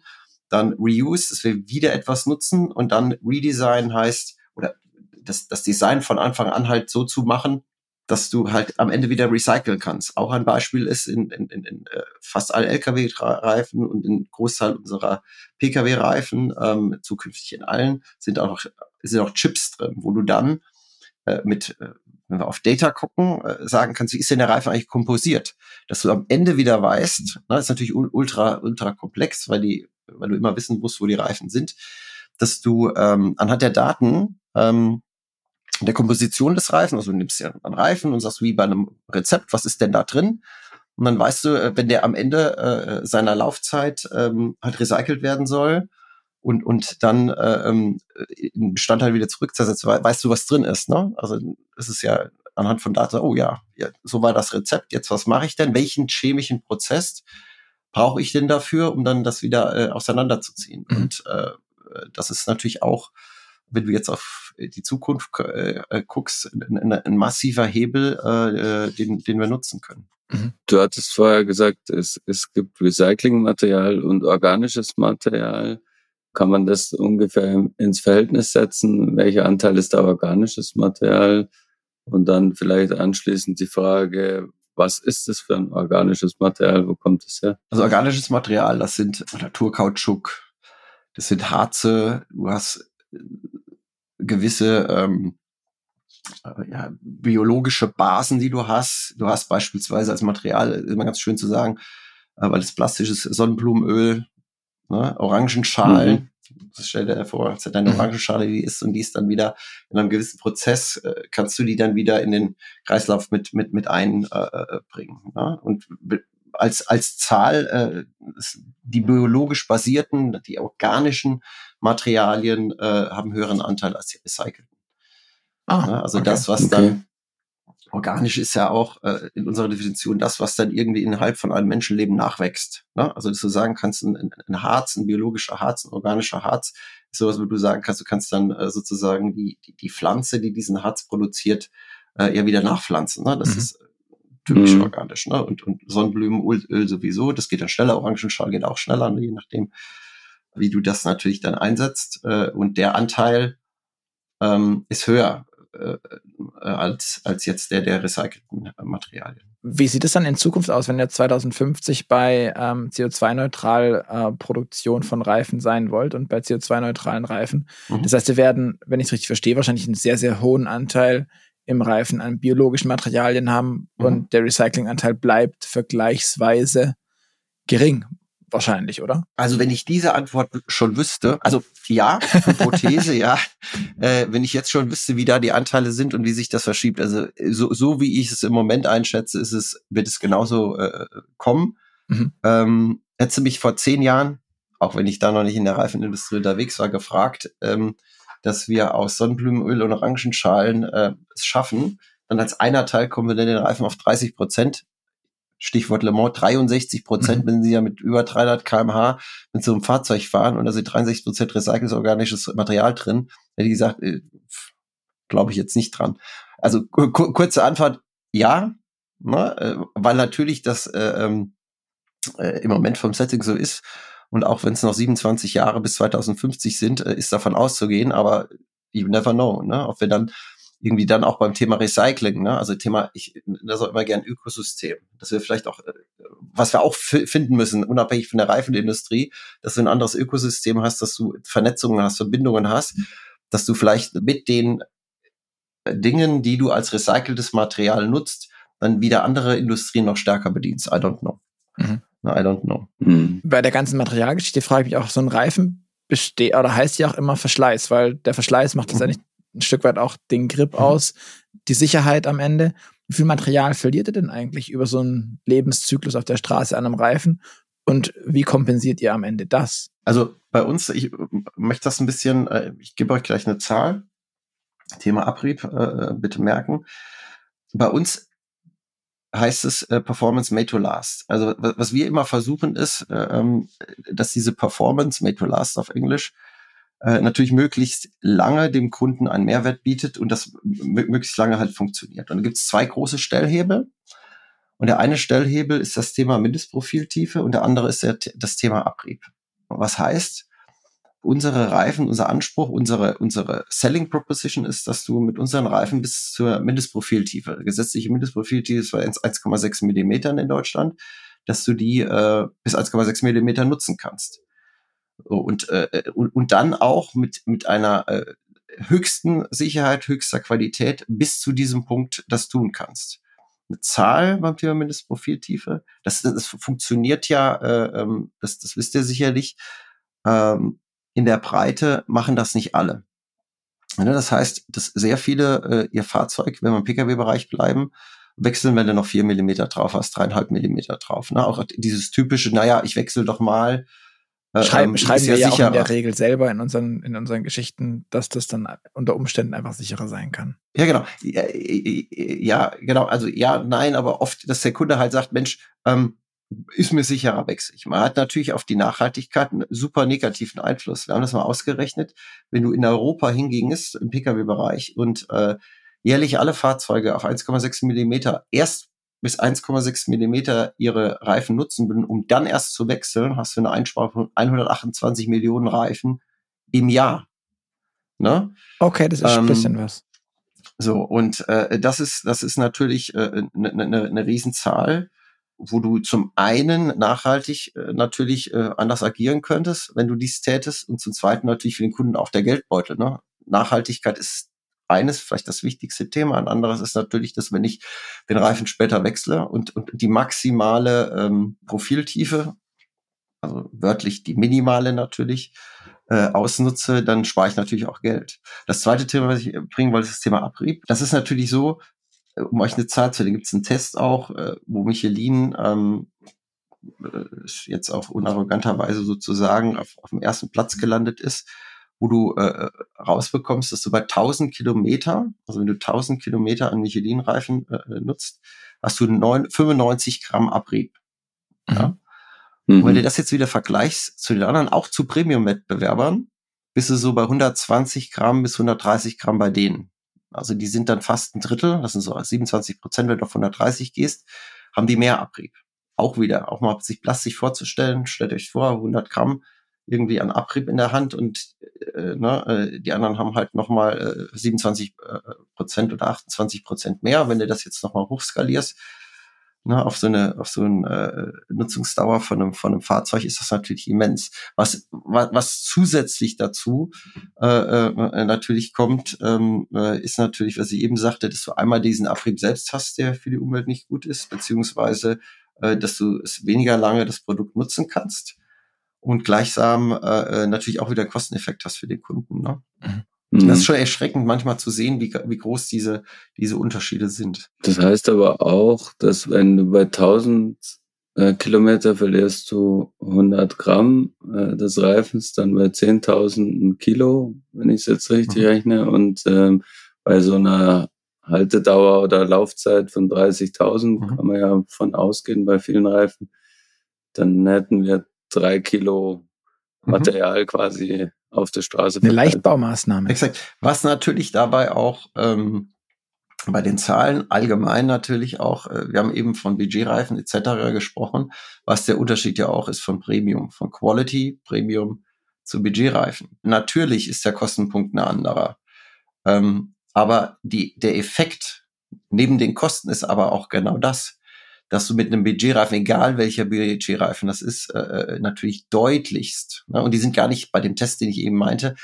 dann Reuse, dass wir wieder etwas nutzen und dann Redesign heißt, oder das, das Design von Anfang an halt so zu machen, dass du halt am Ende wieder recyceln kannst. Auch ein Beispiel ist in, in, in, in äh, fast allen Lkw-Reifen und in Großteil unserer Pkw-Reifen, ähm, zukünftig in allen, sind auch sind auch Chips drin, wo du dann äh, mit, äh, wenn wir auf Data gucken, äh, sagen kannst, wie ist denn der Reifen eigentlich komposiert? Dass du am Ende wieder weißt, ne, ist natürlich ultra, ultra komplex, weil die, weil du immer wissen musst, wo die Reifen sind, dass du ähm, anhand der Daten ähm, der Komposition des Reifens, also du nimmst ja einen Reifen und sagst wie bei einem Rezept, was ist denn da drin? Und dann weißt du, äh, wenn der am Ende äh, seiner Laufzeit ähm, halt recycelt werden soll und, und dann äh, ähm, in Bestandteil wieder zurückzusetzen, weißt du, was drin ist. Ne? Also es ist ja anhand von Daten, oh ja, ja, so war das Rezept, jetzt was mache ich denn? Welchen chemischen Prozess brauche ich denn dafür, um dann das wieder äh, auseinanderzuziehen? Mhm. Und äh, das ist natürlich auch wenn du jetzt auf die Zukunft äh, äh guckst, ein, ein, massiver Hebel, äh, äh, den, den wir nutzen können. Mhm. Du hattest vorher gesagt, es, es gibt Recyclingmaterial und organisches Material. Kann man das ungefähr ins Verhältnis setzen? Welcher Anteil ist da organisches Material? Und dann vielleicht anschließend die Frage, was ist das für ein organisches Material? Wo kommt es her? Also organisches Material, das sind Naturkautschuk, das sind Harze, du hast gewisse ähm, äh, ja, biologische Basen, die du hast. Du hast beispielsweise als Material, immer ganz schön zu sagen, äh, weil es plastisches Sonnenblumenöl, ne, Orangenschalen. Mhm. Das stell dir vor, als deine mhm. Orangenschale die ist und die ist dann wieder in einem gewissen Prozess, äh, kannst du die dann wieder in den Kreislauf mit, mit, mit einbringen. Äh, ne? Und als, als Zahl äh, die biologisch basierten, die organischen Materialien äh, haben höheren Anteil als die recycelten. Ah, ja, also okay. das, was okay. dann organisch ist ja auch äh, in unserer Definition das, was dann irgendwie innerhalb von einem Menschenleben nachwächst. Ne? Also dass du sagen kannst, ein, ein Harz, ein biologischer Harz, ein organischer Harz, ist sowas, wo du sagen kannst, du kannst dann äh, sozusagen die, die, die Pflanze, die diesen Harz produziert, äh, ja wieder nachpflanzen. Ne? Das mhm. ist typisch mhm. organisch. Ne? Und, und Sonnenblumenöl sowieso, das geht dann schneller, Orangenschal geht auch schneller, ne? je nachdem, wie du das natürlich dann einsetzt. Äh, und der Anteil ähm, ist höher äh, äh als, als jetzt der der recycelten Materialien. Wie sieht es dann in Zukunft aus, wenn ihr 2050 bei ähm, CO2-neutral äh, Produktion von Reifen sein wollt und bei CO2-neutralen Reifen? Mhm. Das heißt, wir werden, wenn ich es richtig verstehe, wahrscheinlich einen sehr, sehr hohen Anteil im Reifen an biologischen Materialien haben mhm. und der Recyclinganteil bleibt vergleichsweise gering. Wahrscheinlich, oder? Also wenn ich diese Antwort schon wüsste, also ja, Hypothese, ja, äh, wenn ich jetzt schon wüsste, wie da die Anteile sind und wie sich das verschiebt, also so, so wie ich es im Moment einschätze, ist es, wird es genauso äh, kommen. Mhm. Ähm, hätte mich vor zehn Jahren, auch wenn ich da noch nicht in der Reifenindustrie unterwegs war, gefragt, ähm, dass wir aus Sonnenblumenöl und Orangenschalen äh, es schaffen, dann als einer Teil kommen wir dann den Reifen auf 30 Prozent. Stichwort Le Mans, 63 Prozent, mhm. wenn Sie ja mit über 300 kmh mit so einem Fahrzeug fahren und da sind 63 Prozent recyceltes organisches Material drin, hätte ich gesagt, äh, glaube ich jetzt nicht dran. Also kurze Antwort, ja, ne, äh, weil natürlich das äh, ähm, äh, im Moment vom Setting so ist und auch wenn es noch 27 Jahre bis 2050 sind, äh, ist davon auszugehen, aber you never know, ne? Ob wir dann irgendwie dann auch beim Thema Recycling, ne? also Thema, ich das auch immer gern Ökosystem, dass wir vielleicht auch, äh, was wir auch finden müssen, unabhängig von der Reifenindustrie, dass du ein anderes Ökosystem hast, dass du Vernetzungen hast, Verbindungen hast, dass du vielleicht mit den Dingen, die du als recyceltes Material nutzt, dann wieder andere Industrien noch stärker bedienst. I don't know. Mhm. I don't know. Mhm. Bei der ganzen Materialgeschichte frage ich mich auch, so ein Reifen besteht, oder heißt ja auch immer Verschleiß, weil der Verschleiß macht letztendlich mhm. Ein Stück weit auch den Grip mhm. aus, die Sicherheit am Ende. Wie viel Material verliert ihr denn eigentlich über so einen Lebenszyklus auf der Straße an einem Reifen? Und wie kompensiert ihr am Ende das? Also bei uns, ich möchte das ein bisschen, äh, ich gebe euch gleich eine Zahl. Thema Abrieb, äh, bitte merken. Bei uns heißt es äh, Performance made to last. Also was wir immer versuchen ist, ähm, dass diese Performance made to last auf Englisch äh, natürlich möglichst lange dem Kunden einen Mehrwert bietet und das möglichst lange halt funktioniert. Und da gibt es zwei große Stellhebel. Und der eine Stellhebel ist das Thema Mindestprofiltiefe und der andere ist der, das Thema Abrieb. Was heißt, unsere Reifen, unser Anspruch, unsere, unsere Selling Proposition ist, dass du mit unseren Reifen bis zur Mindestprofiltiefe, gesetzliche Mindestprofiltiefe ist 1,6 Millimetern in Deutschland, dass du die äh, bis 1,6 Millimeter nutzen kannst. Und, äh, und, und dann auch mit, mit einer äh, höchsten Sicherheit, höchster Qualität bis zu diesem Punkt das tun kannst. Eine Zahl beim Thema Mindestprofiltiefe, das, das funktioniert ja, äh, ähm, das, das wisst ihr sicherlich, ähm, in der Breite machen das nicht alle. Ne, das heißt, dass sehr viele äh, ihr Fahrzeug, wenn wir im Pkw-Bereich bleiben, wechseln, wenn du noch vier Millimeter drauf hast, dreieinhalb Millimeter drauf. Ne? Auch dieses typische, naja, ich wechsle doch mal. Äh, schreiben, ähm, schreiben wir ja sicherer. auch in der Regel selber in unseren, in unseren Geschichten, dass das dann unter Umständen einfach sicherer sein kann. Ja, genau. Ja, ja genau. Also ja, nein, aber oft, dass der Kunde halt sagt, Mensch, ähm, ist mir sicherer Wechsel. Man hat natürlich auf die Nachhaltigkeit einen super negativen Einfluss. Wir haben das mal ausgerechnet. Wenn du in Europa hingingst, im Pkw-Bereich und äh, jährlich alle Fahrzeuge auf 1,6 Millimeter erst bis 1,6 Millimeter ihre Reifen nutzen würden, um dann erst zu wechseln, hast du eine Einsparung von 128 Millionen Reifen im Jahr. Ne? Okay, das ist ähm, ein bisschen was. So, und äh, das ist, das ist natürlich eine äh, ne, ne, ne Riesenzahl wo du zum einen nachhaltig äh, natürlich äh, anders agieren könntest, wenn du dies tätest, und zum zweiten natürlich für den Kunden auch der Geldbeutel. Ne? Nachhaltigkeit ist eines, vielleicht das wichtigste Thema. Ein anderes ist natürlich, dass wenn ich den Reifen später wechsle und, und die maximale ähm, Profiltiefe, also wörtlich die minimale natürlich, äh, ausnutze, dann spare ich natürlich auch Geld. Das zweite Thema, was ich bringen wollte, ist das Thema Abrieb. Das ist natürlich so, äh, um euch eine Zahl zu nennen, gibt es einen Test auch, äh, wo Michelin ähm, äh, jetzt auch unarroganterweise sozusagen auf, auf dem ersten Platz gelandet ist, wo du äh, rausbekommst, dass du bei 1000 Kilometer, also wenn du 1000 Kilometer an Michelin-Reifen äh, nutzt, hast du 9, 95 Gramm Abrieb. Mhm. Ja? Mhm. Und wenn du das jetzt wieder vergleichst zu den anderen, auch zu Premium-Wettbewerbern, bist du so bei 120 Gramm bis 130 Gramm bei denen. Also die sind dann fast ein Drittel, das sind so 27 Prozent, wenn du auf 130 gehst, haben die mehr Abrieb. Auch wieder, auch mal sich plastisch vorzustellen, stellt euch vor, 100 Gramm irgendwie an Abrieb in der Hand und äh, ne, äh, die anderen haben halt nochmal äh, 27 äh, Prozent oder 28 Prozent mehr. Wenn du das jetzt nochmal hochskalierst, ne, auf so eine, auf so eine äh, Nutzungsdauer von einem, von einem Fahrzeug ist das natürlich immens. Was, was, was zusätzlich dazu äh, äh, natürlich kommt, ähm, äh, ist natürlich, was ich eben sagte, dass du einmal diesen Abrieb selbst hast, der für die Umwelt nicht gut ist, beziehungsweise äh, dass du es weniger lange das Produkt nutzen kannst und gleichsam äh, äh natürlich auch wieder Kosteneffekt hast für den Kunden. Ne? Mhm. Das ist schon erschreckend manchmal zu sehen, wie, wie groß diese, diese Unterschiede sind. Das heißt aber auch, dass wenn du bei 1000 äh, Kilometer verlierst du 100 Gramm äh, des Reifens, dann bei 10.000 Kilo, wenn ich es jetzt richtig mhm. rechne. Und ähm, bei so einer Haltedauer oder Laufzeit von 30.000 mhm. kann man ja von ausgehen bei vielen Reifen. Dann hätten wir drei Kilo mhm. Material mhm. quasi auf der Straße. Eine Leichtbaumaßnahme. Exakt. Was natürlich dabei auch ähm, bei den Zahlen allgemein natürlich auch, äh, wir haben eben von Budgetreifen etc. gesprochen, was der Unterschied ja auch ist von Premium, von Quality Premium zu Budgetreifen. Natürlich ist der Kostenpunkt ein anderer. Ähm, aber die, der Effekt neben den Kosten ist aber auch genau das dass du mit einem Budgetreifen, egal welcher Budgetreifen das ist, äh, äh, natürlich deutlichst, ne? und die sind gar nicht bei dem Test, den ich eben meinte,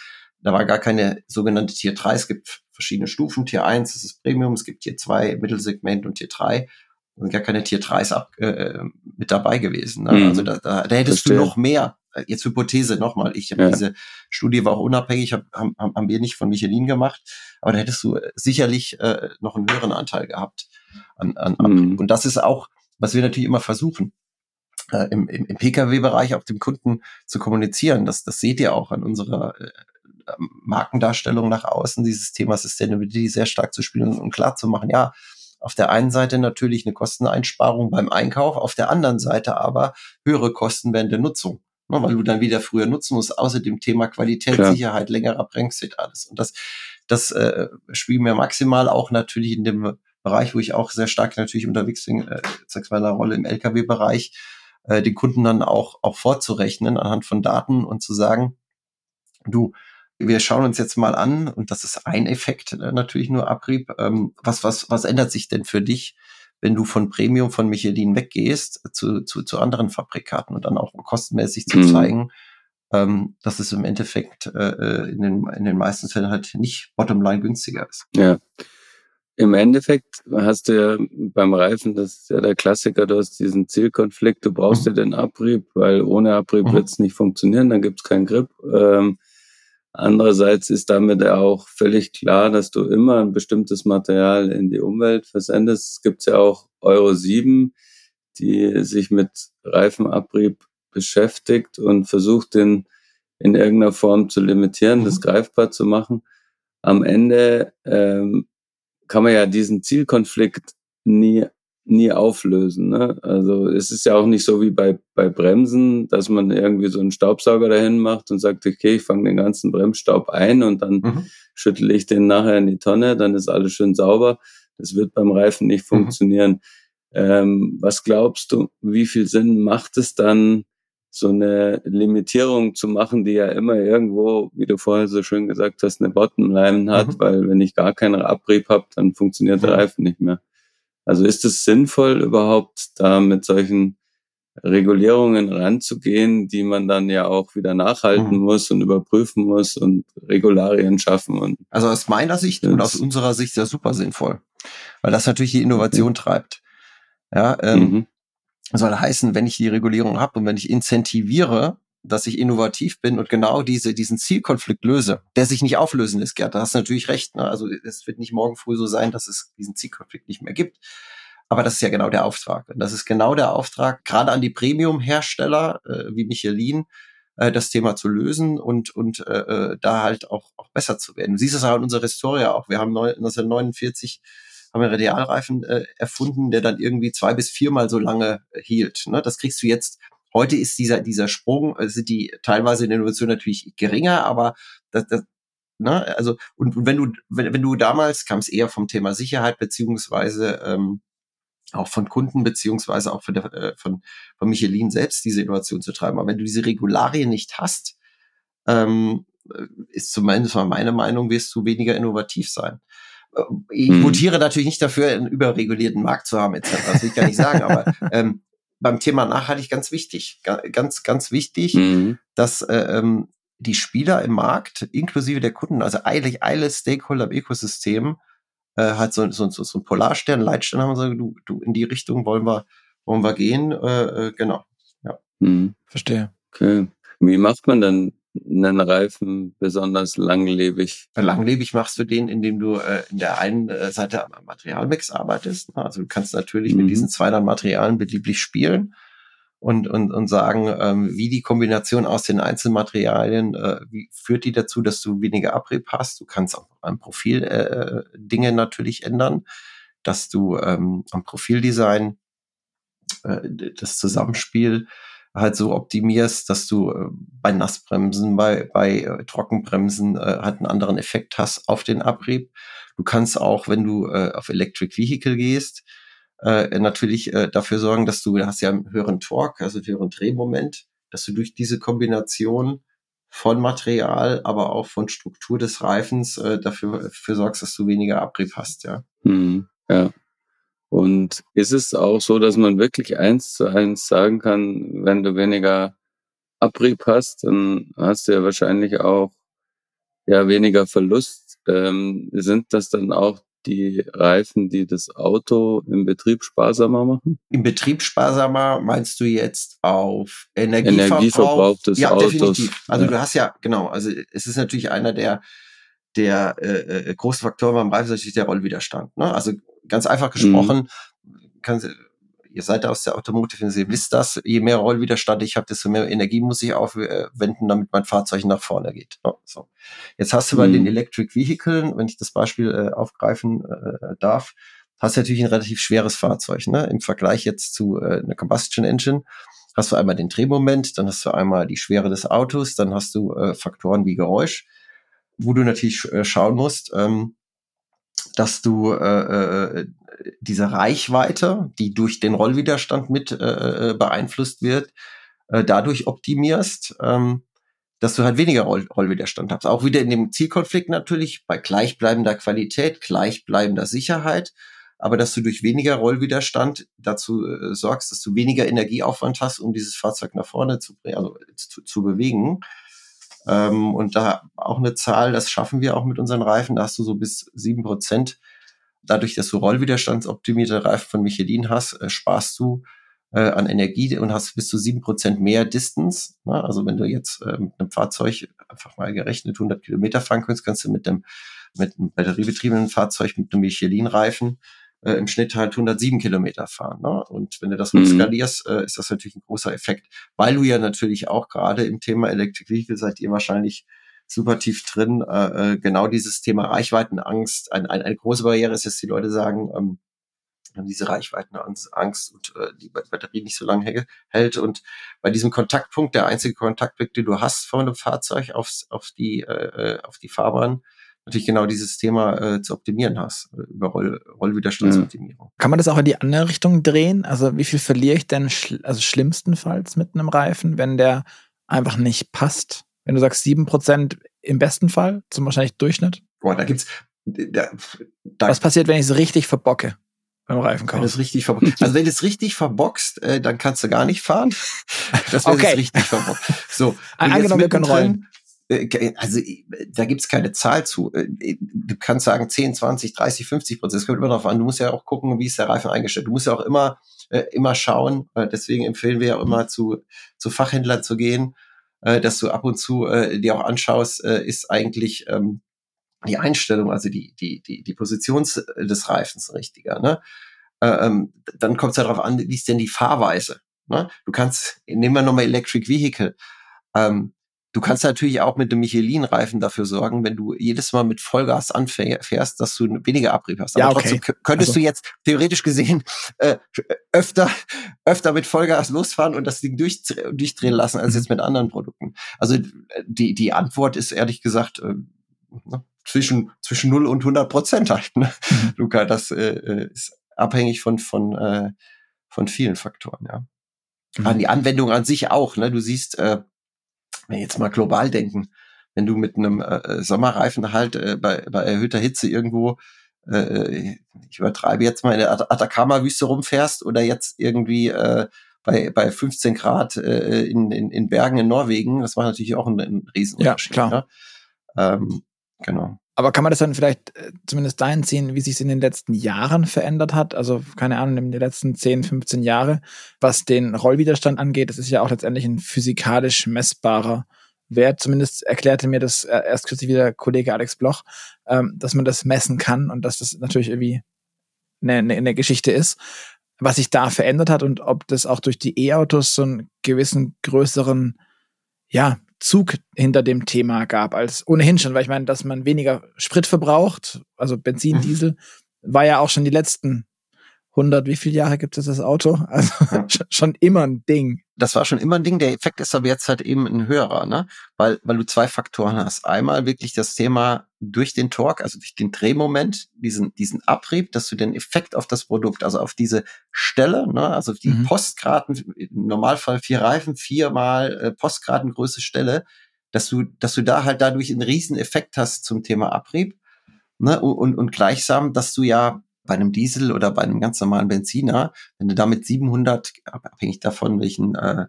da war gar keine sogenannte Tier 3. Es gibt verschiedene Stufen. Tier 1 das ist Premium, es gibt Tier 2, Mittelsegment und Tier 3. Da sind gar keine Tier 3s ab, äh, äh, mit dabei gewesen. Ne? Mhm. Also da, da, da hättest Verstehe. du noch mehr. Äh, jetzt Hypothese nochmal. Ich ja. diese Studie war auch unabhängig, hab, haben, haben wir nicht von Michelin gemacht, aber da hättest du sicherlich äh, noch einen höheren Anteil gehabt an, an mhm. Und das ist auch was wir natürlich immer versuchen. äh, im, im, im Pkw-Bereich auch dem Kunden zu kommunizieren. Das, das seht ihr auch an unserer äh, Markendarstellung nach außen, dieses Thema Sustainability sehr stark zu spielen und klar zu machen, ja, auf der einen Seite natürlich eine Kosteneinsparung beim Einkauf, auf der anderen Seite aber höhere Kosten während der Nutzung. Ne, weil du dann wieder früher nutzen musst, außer dem Thema Qualität, Klar. Sicherheit, längerer Bremszeit, alles. Und das, das äh, spielen wir maximal auch natürlich in dem Bereich, wo ich auch sehr stark natürlich unterwegs bin, äh, sag meiner Rolle im Lkw-Bereich, äh, den Kunden dann auch, auch vorzurechnen anhand von Daten und zu sagen, du, wir schauen uns jetzt mal an, und das ist ein Effekt äh, natürlich nur Abrieb, ähm, was, was, was ändert sich denn für dich, wenn du von Premium von Michelin weggehst zu, zu, zu anderen Fabrikaten und dann auch kostenmäßig zu mhm. zeigen, ähm, dass es im Endeffekt äh, äh, in, den, in den meisten Fällen halt nicht bottomline günstiger ist. Ja. Im Endeffekt hast du ja beim Reifen, das ist ja der Klassiker, du hast diesen Zielkonflikt, du brauchst mhm. ja den Abrieb, weil ohne Abrieb mhm. wird es nicht funktionieren, dann gibt es keinen Grip. Ähm, Andererseits ist damit auch völlig klar, dass du immer ein bestimmtes Material in die Umwelt versendest. Es gibt ja auch Euro 7, die sich mit Reifenabrieb beschäftigt und versucht, den in irgendeiner Form zu limitieren, mhm. das greifbar zu machen. Am Ende ähm, kann man ja diesen Zielkonflikt nie nie auflösen. Ne? Also es ist ja auch nicht so wie bei, bei Bremsen, dass man irgendwie so einen Staubsauger dahin macht und sagt, okay, ich fange den ganzen Bremsstaub ein und dann mhm. schüttle ich den nachher in die Tonne, dann ist alles schön sauber. Das wird beim Reifen nicht mhm. funktionieren. Mhm. Ähm, was glaubst du, wie viel Sinn macht es dann, so eine Limitierung zu machen, die ja immer irgendwo, wie du vorher so schön gesagt hast, eine Bottomline hat, mhm. weil wenn ich gar keinen Abrieb habe, dann funktioniert der Reifen nicht mehr. Also ist es sinnvoll, überhaupt da mit solchen Regulierungen ranzugehen, die man dann ja auch wieder nachhalten mhm. muss und überprüfen muss und Regularien schaffen. Und also aus meiner Sicht und aus unserer Sicht sehr super sinnvoll, weil das natürlich die Innovation okay. treibt. Ja, ähm, mhm. Soll heißen, wenn ich die Regulierung habe und wenn ich incentiviere, dass ich innovativ bin und genau diese, diesen Zielkonflikt löse, der sich nicht auflösen lässt, Gerd, da hast du natürlich recht. Ne? Also es wird nicht morgen früh so sein, dass es diesen Zielkonflikt nicht mehr gibt. Aber das ist ja genau der Auftrag. Und das ist genau der Auftrag, gerade an die Premium-Hersteller äh, wie Michelin, äh, das Thema zu lösen und, und äh, äh da halt auch, auch besser zu werden. Du siehst es auch in unserer Historie auch. Wir haben 1949 haben wir Radialreifen äh, erfunden, der dann irgendwie zwei bis viermal so lange äh, hielt. Ne? Das kriegst du jetzt Heute ist dieser, dieser Sprung, äh, sind die teilweise in der Innovation natürlich geringer, aber das, das ne, also, und, und wenn du, wenn, wenn du damals kam es eher vom Thema Sicherheit, beziehungsweise ähm, auch von Kunden, beziehungsweise auch von, der, äh, von, von Michelin selbst diese Innovation zu treiben. Aber wenn du diese Regularien nicht hast, ähm, ist zumindest mal meine Meinung, wirst du weniger innovativ sein. Äh, ich hm. votiere natürlich nicht dafür, einen überregulierten Markt zu haben, etc. Das will ich gar nicht sagen, aber ähm, beim Thema nachhaltig ganz wichtig, ganz, ganz wichtig, mhm. dass äh, ähm, die Spieler im Markt, inklusive der Kunden, also eigentlich alle Stakeholder im Ökosystem, äh, halt so, so, so, so ein Polarstern, Leitstern haben und sagen, du, du, in die Richtung wollen wir, wollen wir gehen, äh, äh, genau. Ja. Mhm. Verstehe. Okay. Wie macht man dann einen Reifen besonders langlebig? Langlebig machst du den, indem du äh, in der einen äh, Seite am Materialmix arbeitest. Also du kannst natürlich mhm. mit diesen zwei dann Materialien beliebig spielen und, und, und sagen, ähm, wie die Kombination aus den einzelnen Materialien, äh, wie führt die dazu, dass du weniger Abrieb hast. Du kannst auch am Profil äh, Dinge natürlich ändern, dass du ähm, am Profildesign äh, das Zusammenspiel halt so optimierst, dass du äh, bei Nassbremsen, bei, bei äh, Trockenbremsen äh, halt einen anderen Effekt hast auf den Abrieb. Du kannst auch, wenn du äh, auf Electric Vehicle gehst, äh, natürlich äh, dafür sorgen, dass du, du hast ja einen höheren Torque, also einen höheren Drehmoment, dass du durch diese Kombination von Material, aber auch von Struktur des Reifens äh, dafür, dafür sorgst, dass du weniger Abrieb hast, ja. Mhm, ja. Und ist es auch so, dass man wirklich eins zu eins sagen kann, wenn du weniger Abrieb hast, dann hast du ja wahrscheinlich auch ja weniger Verlust. Ähm, sind das dann auch die Reifen, die das Auto im Betrieb sparsamer machen? Im Betrieb sparsamer meinst du jetzt auf Energieverbrauch, Energieverbrauch des ja, Autos? Definitiv. Also ja. du hast ja, genau, also es ist natürlich einer der der äh, äh, große Faktor beim Reifen ist natürlich der Rollwiderstand. Ne? Also ganz einfach mhm. gesprochen, mhm. kann, ihr seid aus der Automotive, ihr wisst das, je mehr Rollwiderstand ich habe, desto mehr Energie muss ich aufwenden, damit mein Fahrzeug nach vorne geht. so. Jetzt hast du bei mhm. den Electric Vehicles, wenn ich das Beispiel äh, aufgreifen äh, darf, hast du natürlich ein relativ schweres Fahrzeug. Ne? Im Vergleich jetzt zu äh, einer Combustion Engine hast du einmal den Drehmoment, dann hast du einmal die Schwere des Autos, dann hast du äh, Faktoren wie Geräusch, wo du natürlich äh, schauen musst, ähm, dass du äh, äh, diese Reichweite, die durch den Rollwiderstand mit äh, äh, beeinflusst wird, äh, dadurch optimierst, ähm, dass du halt weniger Roll Rollwiderstand hast. Auch wieder in dem Zielkonflikt natürlich bei gleichbleibender Qualität, gleichbleibender Sicherheit, aber dass du durch weniger Rollwiderstand dazu äh, sorgst, dass du weniger Energieaufwand hast, um dieses Fahrzeug nach vorne zu, also zu, zu bewegen. Ähm, und da auch eine Zahl, das schaffen wir auch mit unseren Reifen, da hast du so bis sieben Prozent. Dadurch, dass du rollwiderstandsoptimierte Reifen von Michelin hast, äh, sparst du äh, an Energie und hast bis zu sieben Prozent mehr Distance. Ne? Also wenn du jetzt äh, mit einem Fahrzeug einfach mal gerechnet 100 Kilometer fahren kannst, kannst du mit dem mit einem batteriebetriebenen Fahrzeug mit einem Michelin-Reifen äh, im Schnitt halt 107 Kilometer fahren. Ne? Und wenn du das mhm. skalierst, äh, ist das natürlich ein großer Effekt, weil du ja natürlich auch gerade im Thema Electric Vehicle seid ihr wahrscheinlich super tief drin. Äh, äh genau dieses Thema Reichweitenangst, ein, ein, eine große Barriere ist, dass die Leute sagen, ähm, diese Reichweitenangst und äh, die Batterie nicht so lange hält. Und bei diesem Kontaktpunkt, der einzige Kontaktpunkt, den du hast von einem Fahrzeug aufs, auf die äh, äh auf die Fahrbahn, natürlich genau dieses Thema äh, zu optimieren hast, äh, über Roll, Rollwiderstandsoptimierung. Kann man das auch in die andere Richtung drehen? Also wie viel verliere ich denn schl also schlimmstenfalls mit einem Reifen, wenn der einfach nicht passt? Wenn du sagst sieben Prozent im besten Fall, zum wahrscheinlich Durchschnitt? Boah, da gibt's. Da, da, Was passiert, wenn ich es richtig verbocke? beim Reifenkauf. Wenn es richtig verboxt. Also wenn es richtig verboxt, äh, dann kannst du gar nicht fahren. Das wäre okay. richtig verbockt. So. Angenommen, wir können rollen. Äh, also da gibt's keine Zahl zu. Äh, du kannst sagen 10, 20, 30, 50 Prozent. Es kommt immer darauf an. Du musst ja auch gucken, wie ist der Reifen eingestellt. Du musst ja auch immer, äh, immer schauen. Deswegen empfehlen wir ja immer zu, zu Fachhändlern zu gehen, dass du ab und zu dir auch anschaust, ist eigentlich ähm, die Einstellung, also die, die, die, die Position des Reifens richtiger. Ne? Ähm, dann kommt es ja darauf an, wie ist denn die Fahrweise. Ne? Du kannst, nehmen wir nochmal Electric Vehicle. Ähm, Du kannst natürlich auch mit dem Michelin-Reifen dafür sorgen, wenn du jedes Mal mit Vollgas anfährst, dass du weniger Abrieb hast. Aber ja, okay. trotzdem könntest also. du jetzt theoretisch gesehen äh, öfter, öfter mit Vollgas losfahren und das Ding durch, durchdrehen lassen als jetzt mit anderen Produkten. Also die, die Antwort ist ehrlich gesagt äh, ne, zwischen, zwischen 0 und 100 Prozent halt. Ne? Mhm. Luca, das äh, äh, ist abhängig von, von, äh, von vielen Faktoren, ja. Mhm. An die Anwendung an sich auch. Ne? Du siehst, äh, jetzt mal global denken, wenn du mit einem äh, äh, Sommerreifen halt äh, bei, bei erhöhter Hitze irgendwo, äh, äh ich übertreibe jetzt mal in der Atacama-Wüste rumfährst oder jetzt irgendwie äh, bei, bei 15 Grad äh, in, in, in Bergen in Norwegen, das war natürlich auch ein, ein Riesenunterschied. Ja, klar. Ne? Ähm, genau. Aber kann man das dann vielleicht zumindest dahin ziehen, wie sich es in den letzten Jahren verändert hat? Also, keine Ahnung, in den letzten 10, 15 Jahre, was den Rollwiderstand angeht, das ist ja auch letztendlich ein physikalisch messbarer Wert. Zumindest erklärte mir das erst kürzlich wieder Kollege Alex Bloch, ähm, dass man das messen kann und dass das natürlich irgendwie eine, eine, eine Geschichte ist. Was sich da verändert hat und ob das auch durch die E-Autos so einen gewissen größeren ja, Zug hinter dem Thema gab als ohnehin schon, weil ich meine, dass man weniger Sprit verbraucht, also Benzin, mhm. Diesel, war ja auch schon die letzten 100, wie viele Jahre gibt es das Auto? Also ja. schon immer ein Ding. Das war schon immer ein Ding. Der Effekt ist aber jetzt halt eben ein höherer, ne? Weil, weil du zwei Faktoren hast. Einmal wirklich das Thema durch den Torque, also durch den Drehmoment, diesen, diesen Abrieb, dass du den Effekt auf das Produkt, also auf diese Stelle, ne? Also die mhm. Postgraden, im Normalfall vier Reifen, viermal äh, Postgradengröße Stelle, dass du, dass du da halt dadurch einen riesen Effekt hast zum Thema Abrieb. Ne? Und, und, und gleichsam, dass du ja bei einem Diesel oder bei einem ganz normalen Benziner, wenn du damit 700, abhängig davon, welchen, äh,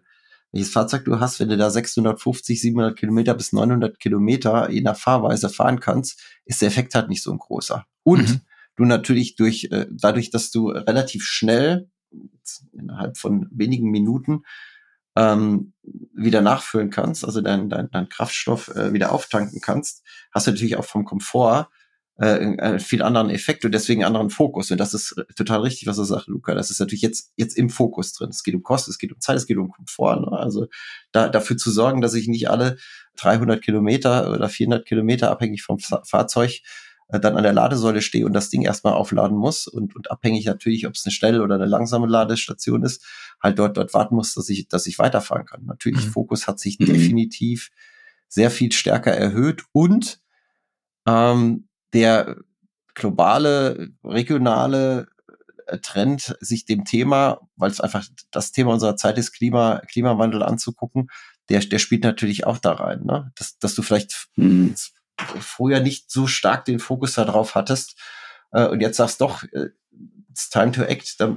welches Fahrzeug du hast, wenn du da 650, 700 Kilometer bis 900 Kilometer je nach Fahrweise fahren kannst, ist der Effekt halt nicht so ein großer. Und mhm. du natürlich durch, äh, dadurch, dass du relativ schnell, innerhalb von wenigen Minuten, ähm, wieder nachfüllen kannst, also dein, dein, dein Kraftstoff äh, wieder auftanken kannst, hast du natürlich auch vom Komfort äh, einen viel anderen Effekt und deswegen einen anderen Fokus. Und das ist total richtig, was er sagt, Luca. Das ist natürlich jetzt, jetzt im Fokus drin. Es geht um Kosten, es geht um Zeit, es geht um Komfort. Ne? Also da, dafür zu sorgen, dass ich nicht alle 300 Kilometer oder 400 Kilometer abhängig vom Fahrzeug äh, dann an der Ladesäule stehe und das Ding erstmal aufladen muss und, und abhängig natürlich, ob es eine schnelle oder eine langsame Ladestation ist, halt dort, dort warten muss, dass ich, dass ich weiterfahren kann. Natürlich, mhm. Fokus hat sich mhm. definitiv sehr viel stärker erhöht und ähm, der globale, regionale äh, Trend, sich dem Thema, weil es einfach das Thema unserer Zeit ist, Klima, Klimawandel anzugucken, der, der spielt natürlich auch da rein, ne? dass, dass du vielleicht mhm. früher nicht so stark den Fokus darauf hattest äh, und jetzt sagst doch, äh, it's time to act, da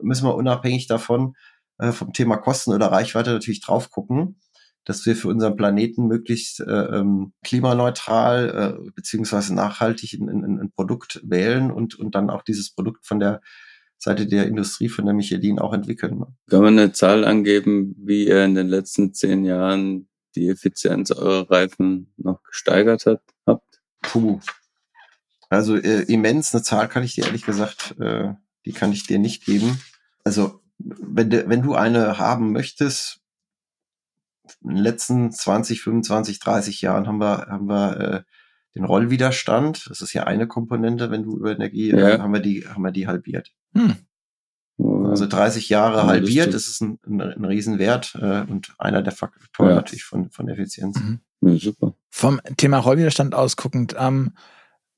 müssen wir unabhängig davon äh, vom Thema Kosten oder Reichweite natürlich drauf gucken dass wir für unseren Planeten möglichst äh, ähm, klimaneutral äh, beziehungsweise nachhaltig ein, ein, ein Produkt wählen und, und dann auch dieses Produkt von der Seite der Industrie, von der Michelin auch entwickeln. Ne? Kann man eine Zahl angeben, wie ihr in den letzten zehn Jahren die Effizienz eurer Reifen noch gesteigert hat, habt? Puh. Also äh, immens, eine Zahl kann ich dir ehrlich gesagt, äh, die kann ich dir nicht geben. Also wenn, de, wenn du eine haben möchtest, in den letzten 20, 25, 30 Jahren haben wir, haben wir äh, den Rollwiderstand. Das ist ja eine Komponente, wenn du über Energie, ja. äh, haben wir die, haben wir die halbiert. Hm. Also 30 Jahre ja, halbiert, das ist ein, ein, ein Riesenwert äh, und einer der Faktoren ja. natürlich von, von Effizienz. Mhm. Ja, super. Vom Thema Rollwiderstand ausguckend, ähm,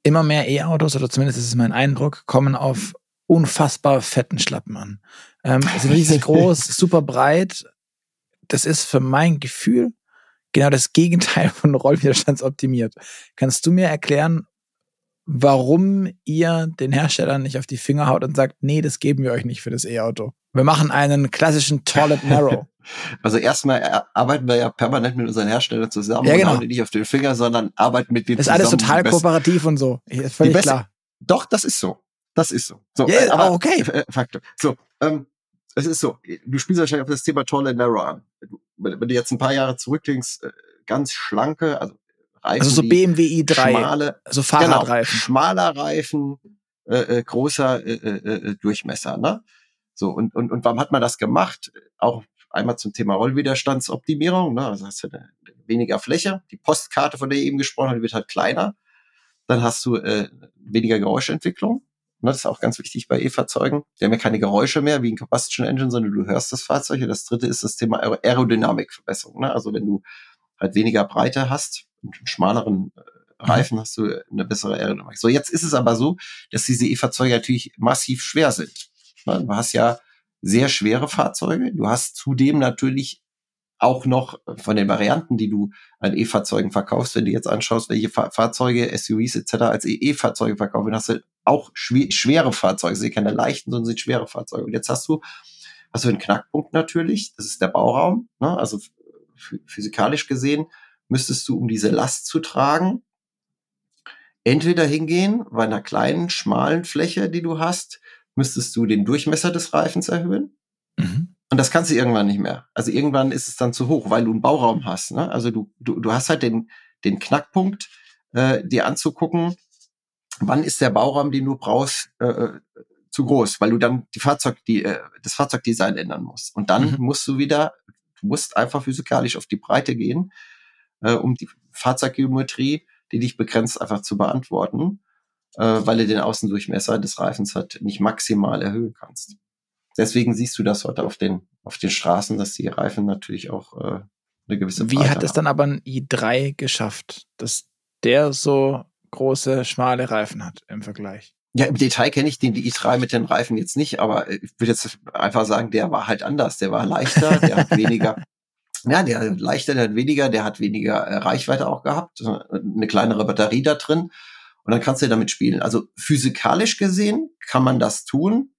immer mehr E-Autos, oder zumindest ist es mein Eindruck, kommen auf unfassbar fetten Schlappen an. Ähm, sind riesig groß, super breit, das ist für mein Gefühl genau das Gegenteil von Rollwiderstandsoptimiert. Kannst du mir erklären, warum ihr den Herstellern nicht auf die Finger haut und sagt, nee, das geben wir euch nicht für das E-Auto. Wir machen einen klassischen Toilet Narrow. Also erstmal arbeiten wir ja permanent mit unseren Herstellern zusammen ja, genau. und nicht auf den Finger, sondern arbeiten mit denen zusammen. Das ist alles total kooperativ und so. Ist völlig klar. Doch, das ist so. Das ist so. So, yeah, aber okay. Faktor. So, ähm, es ist so, du spielst wahrscheinlich auf das Thema Tall and Narrow an. Wenn, wenn du jetzt ein paar Jahre zurückdenkst, äh, ganz schlanke, also Reifen. Also so BMW i3, schmale, so Fahrradreifen. Genau, schmaler Reifen, äh, äh, großer äh, äh, äh, Durchmesser. Ne? So, und, und, und warum hat man das gemacht? Auch einmal zum Thema Rollwiderstandsoptimierung, ne? also hast du eine, weniger Fläche. Die Postkarte, von der ich eben gesprochen habe, wird halt kleiner. Dann hast du äh, weniger Geräuschentwicklung. Ne, das ist auch ganz wichtig bei E-Fahrzeugen. Die haben ja keine Geräusche mehr wie ein Combustion Engine, sondern du hörst das Fahrzeug. Und das dritte ist das Thema Aerodynamikverbesserung. Ne? Also wenn du halt weniger Breite hast und einen schmaleren äh, mhm. Reifen, hast du eine bessere Aerodynamik. So, jetzt ist es aber so, dass diese E-Fahrzeuge natürlich massiv schwer sind. Ne? Du hast ja sehr schwere Fahrzeuge. Du hast zudem natürlich auch noch von den Varianten, die du an E-Fahrzeugen verkaufst, wenn du jetzt anschaust, welche Fahr Fahrzeuge, SUVs etc. als E-Fahrzeuge verkaufen, hast du auch schw schwere Fahrzeuge, sind keine leichten, sondern sind schwere Fahrzeuge. Und jetzt hast du, hast du einen Knackpunkt natürlich, das ist der Bauraum, ne? also physikalisch gesehen müsstest du, um diese Last zu tragen, entweder hingehen, bei einer kleinen, schmalen Fläche, die du hast, müsstest du den Durchmesser des Reifens erhöhen. Und das kannst du irgendwann nicht mehr. Also irgendwann ist es dann zu hoch, weil du einen Bauraum hast. Ne? Also du, du, du hast halt den, den Knackpunkt, äh, dir anzugucken, wann ist der Bauraum, den du brauchst, äh, äh, zu groß, weil du dann die Fahrzeug, die, äh, das Fahrzeugdesign ändern musst. Und dann mhm. musst du wieder, du musst einfach physikalisch auf die Breite gehen, äh, um die Fahrzeuggeometrie, die dich begrenzt, einfach zu beantworten, äh, weil du den Außendurchmesser des Reifens halt nicht maximal erhöhen kannst deswegen siehst du das heute auf den, auf den Straßen, dass die Reifen natürlich auch äh, eine gewisse Wie hat es dann aber ein i3 geschafft, dass der so große, schmale Reifen hat im Vergleich? Ja, im Detail kenne ich den i3 mit den Reifen jetzt nicht, aber ich würde jetzt einfach sagen, der war halt anders. Der war leichter, der hat weniger, ja, der hat leichter, der hat weniger, der hat weniger äh, Reichweite auch gehabt, eine kleinere Batterie da drin. Und dann kannst du damit spielen. Also physikalisch gesehen kann man das tun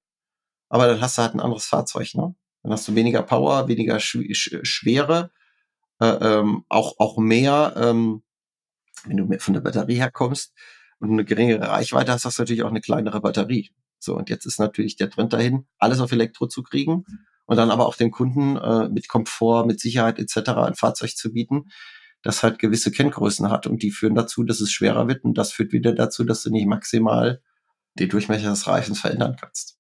aber dann hast du halt ein anderes Fahrzeug, ne? Dann hast du weniger Power, weniger Sch Sch Schwere, äh, ähm, auch, auch mehr, ähm, wenn du von der Batterie herkommst und eine geringere Reichweite hast, hast du natürlich auch eine kleinere Batterie. So, und jetzt ist natürlich der Trend dahin, alles auf Elektro zu kriegen und dann aber auch den Kunden äh, mit Komfort, mit Sicherheit etc. ein Fahrzeug zu bieten, das halt gewisse Kenngrößen hat und die führen dazu, dass es schwerer wird und das führt wieder dazu, dass du nicht maximal den Durchmesser des Reifens verändern kannst.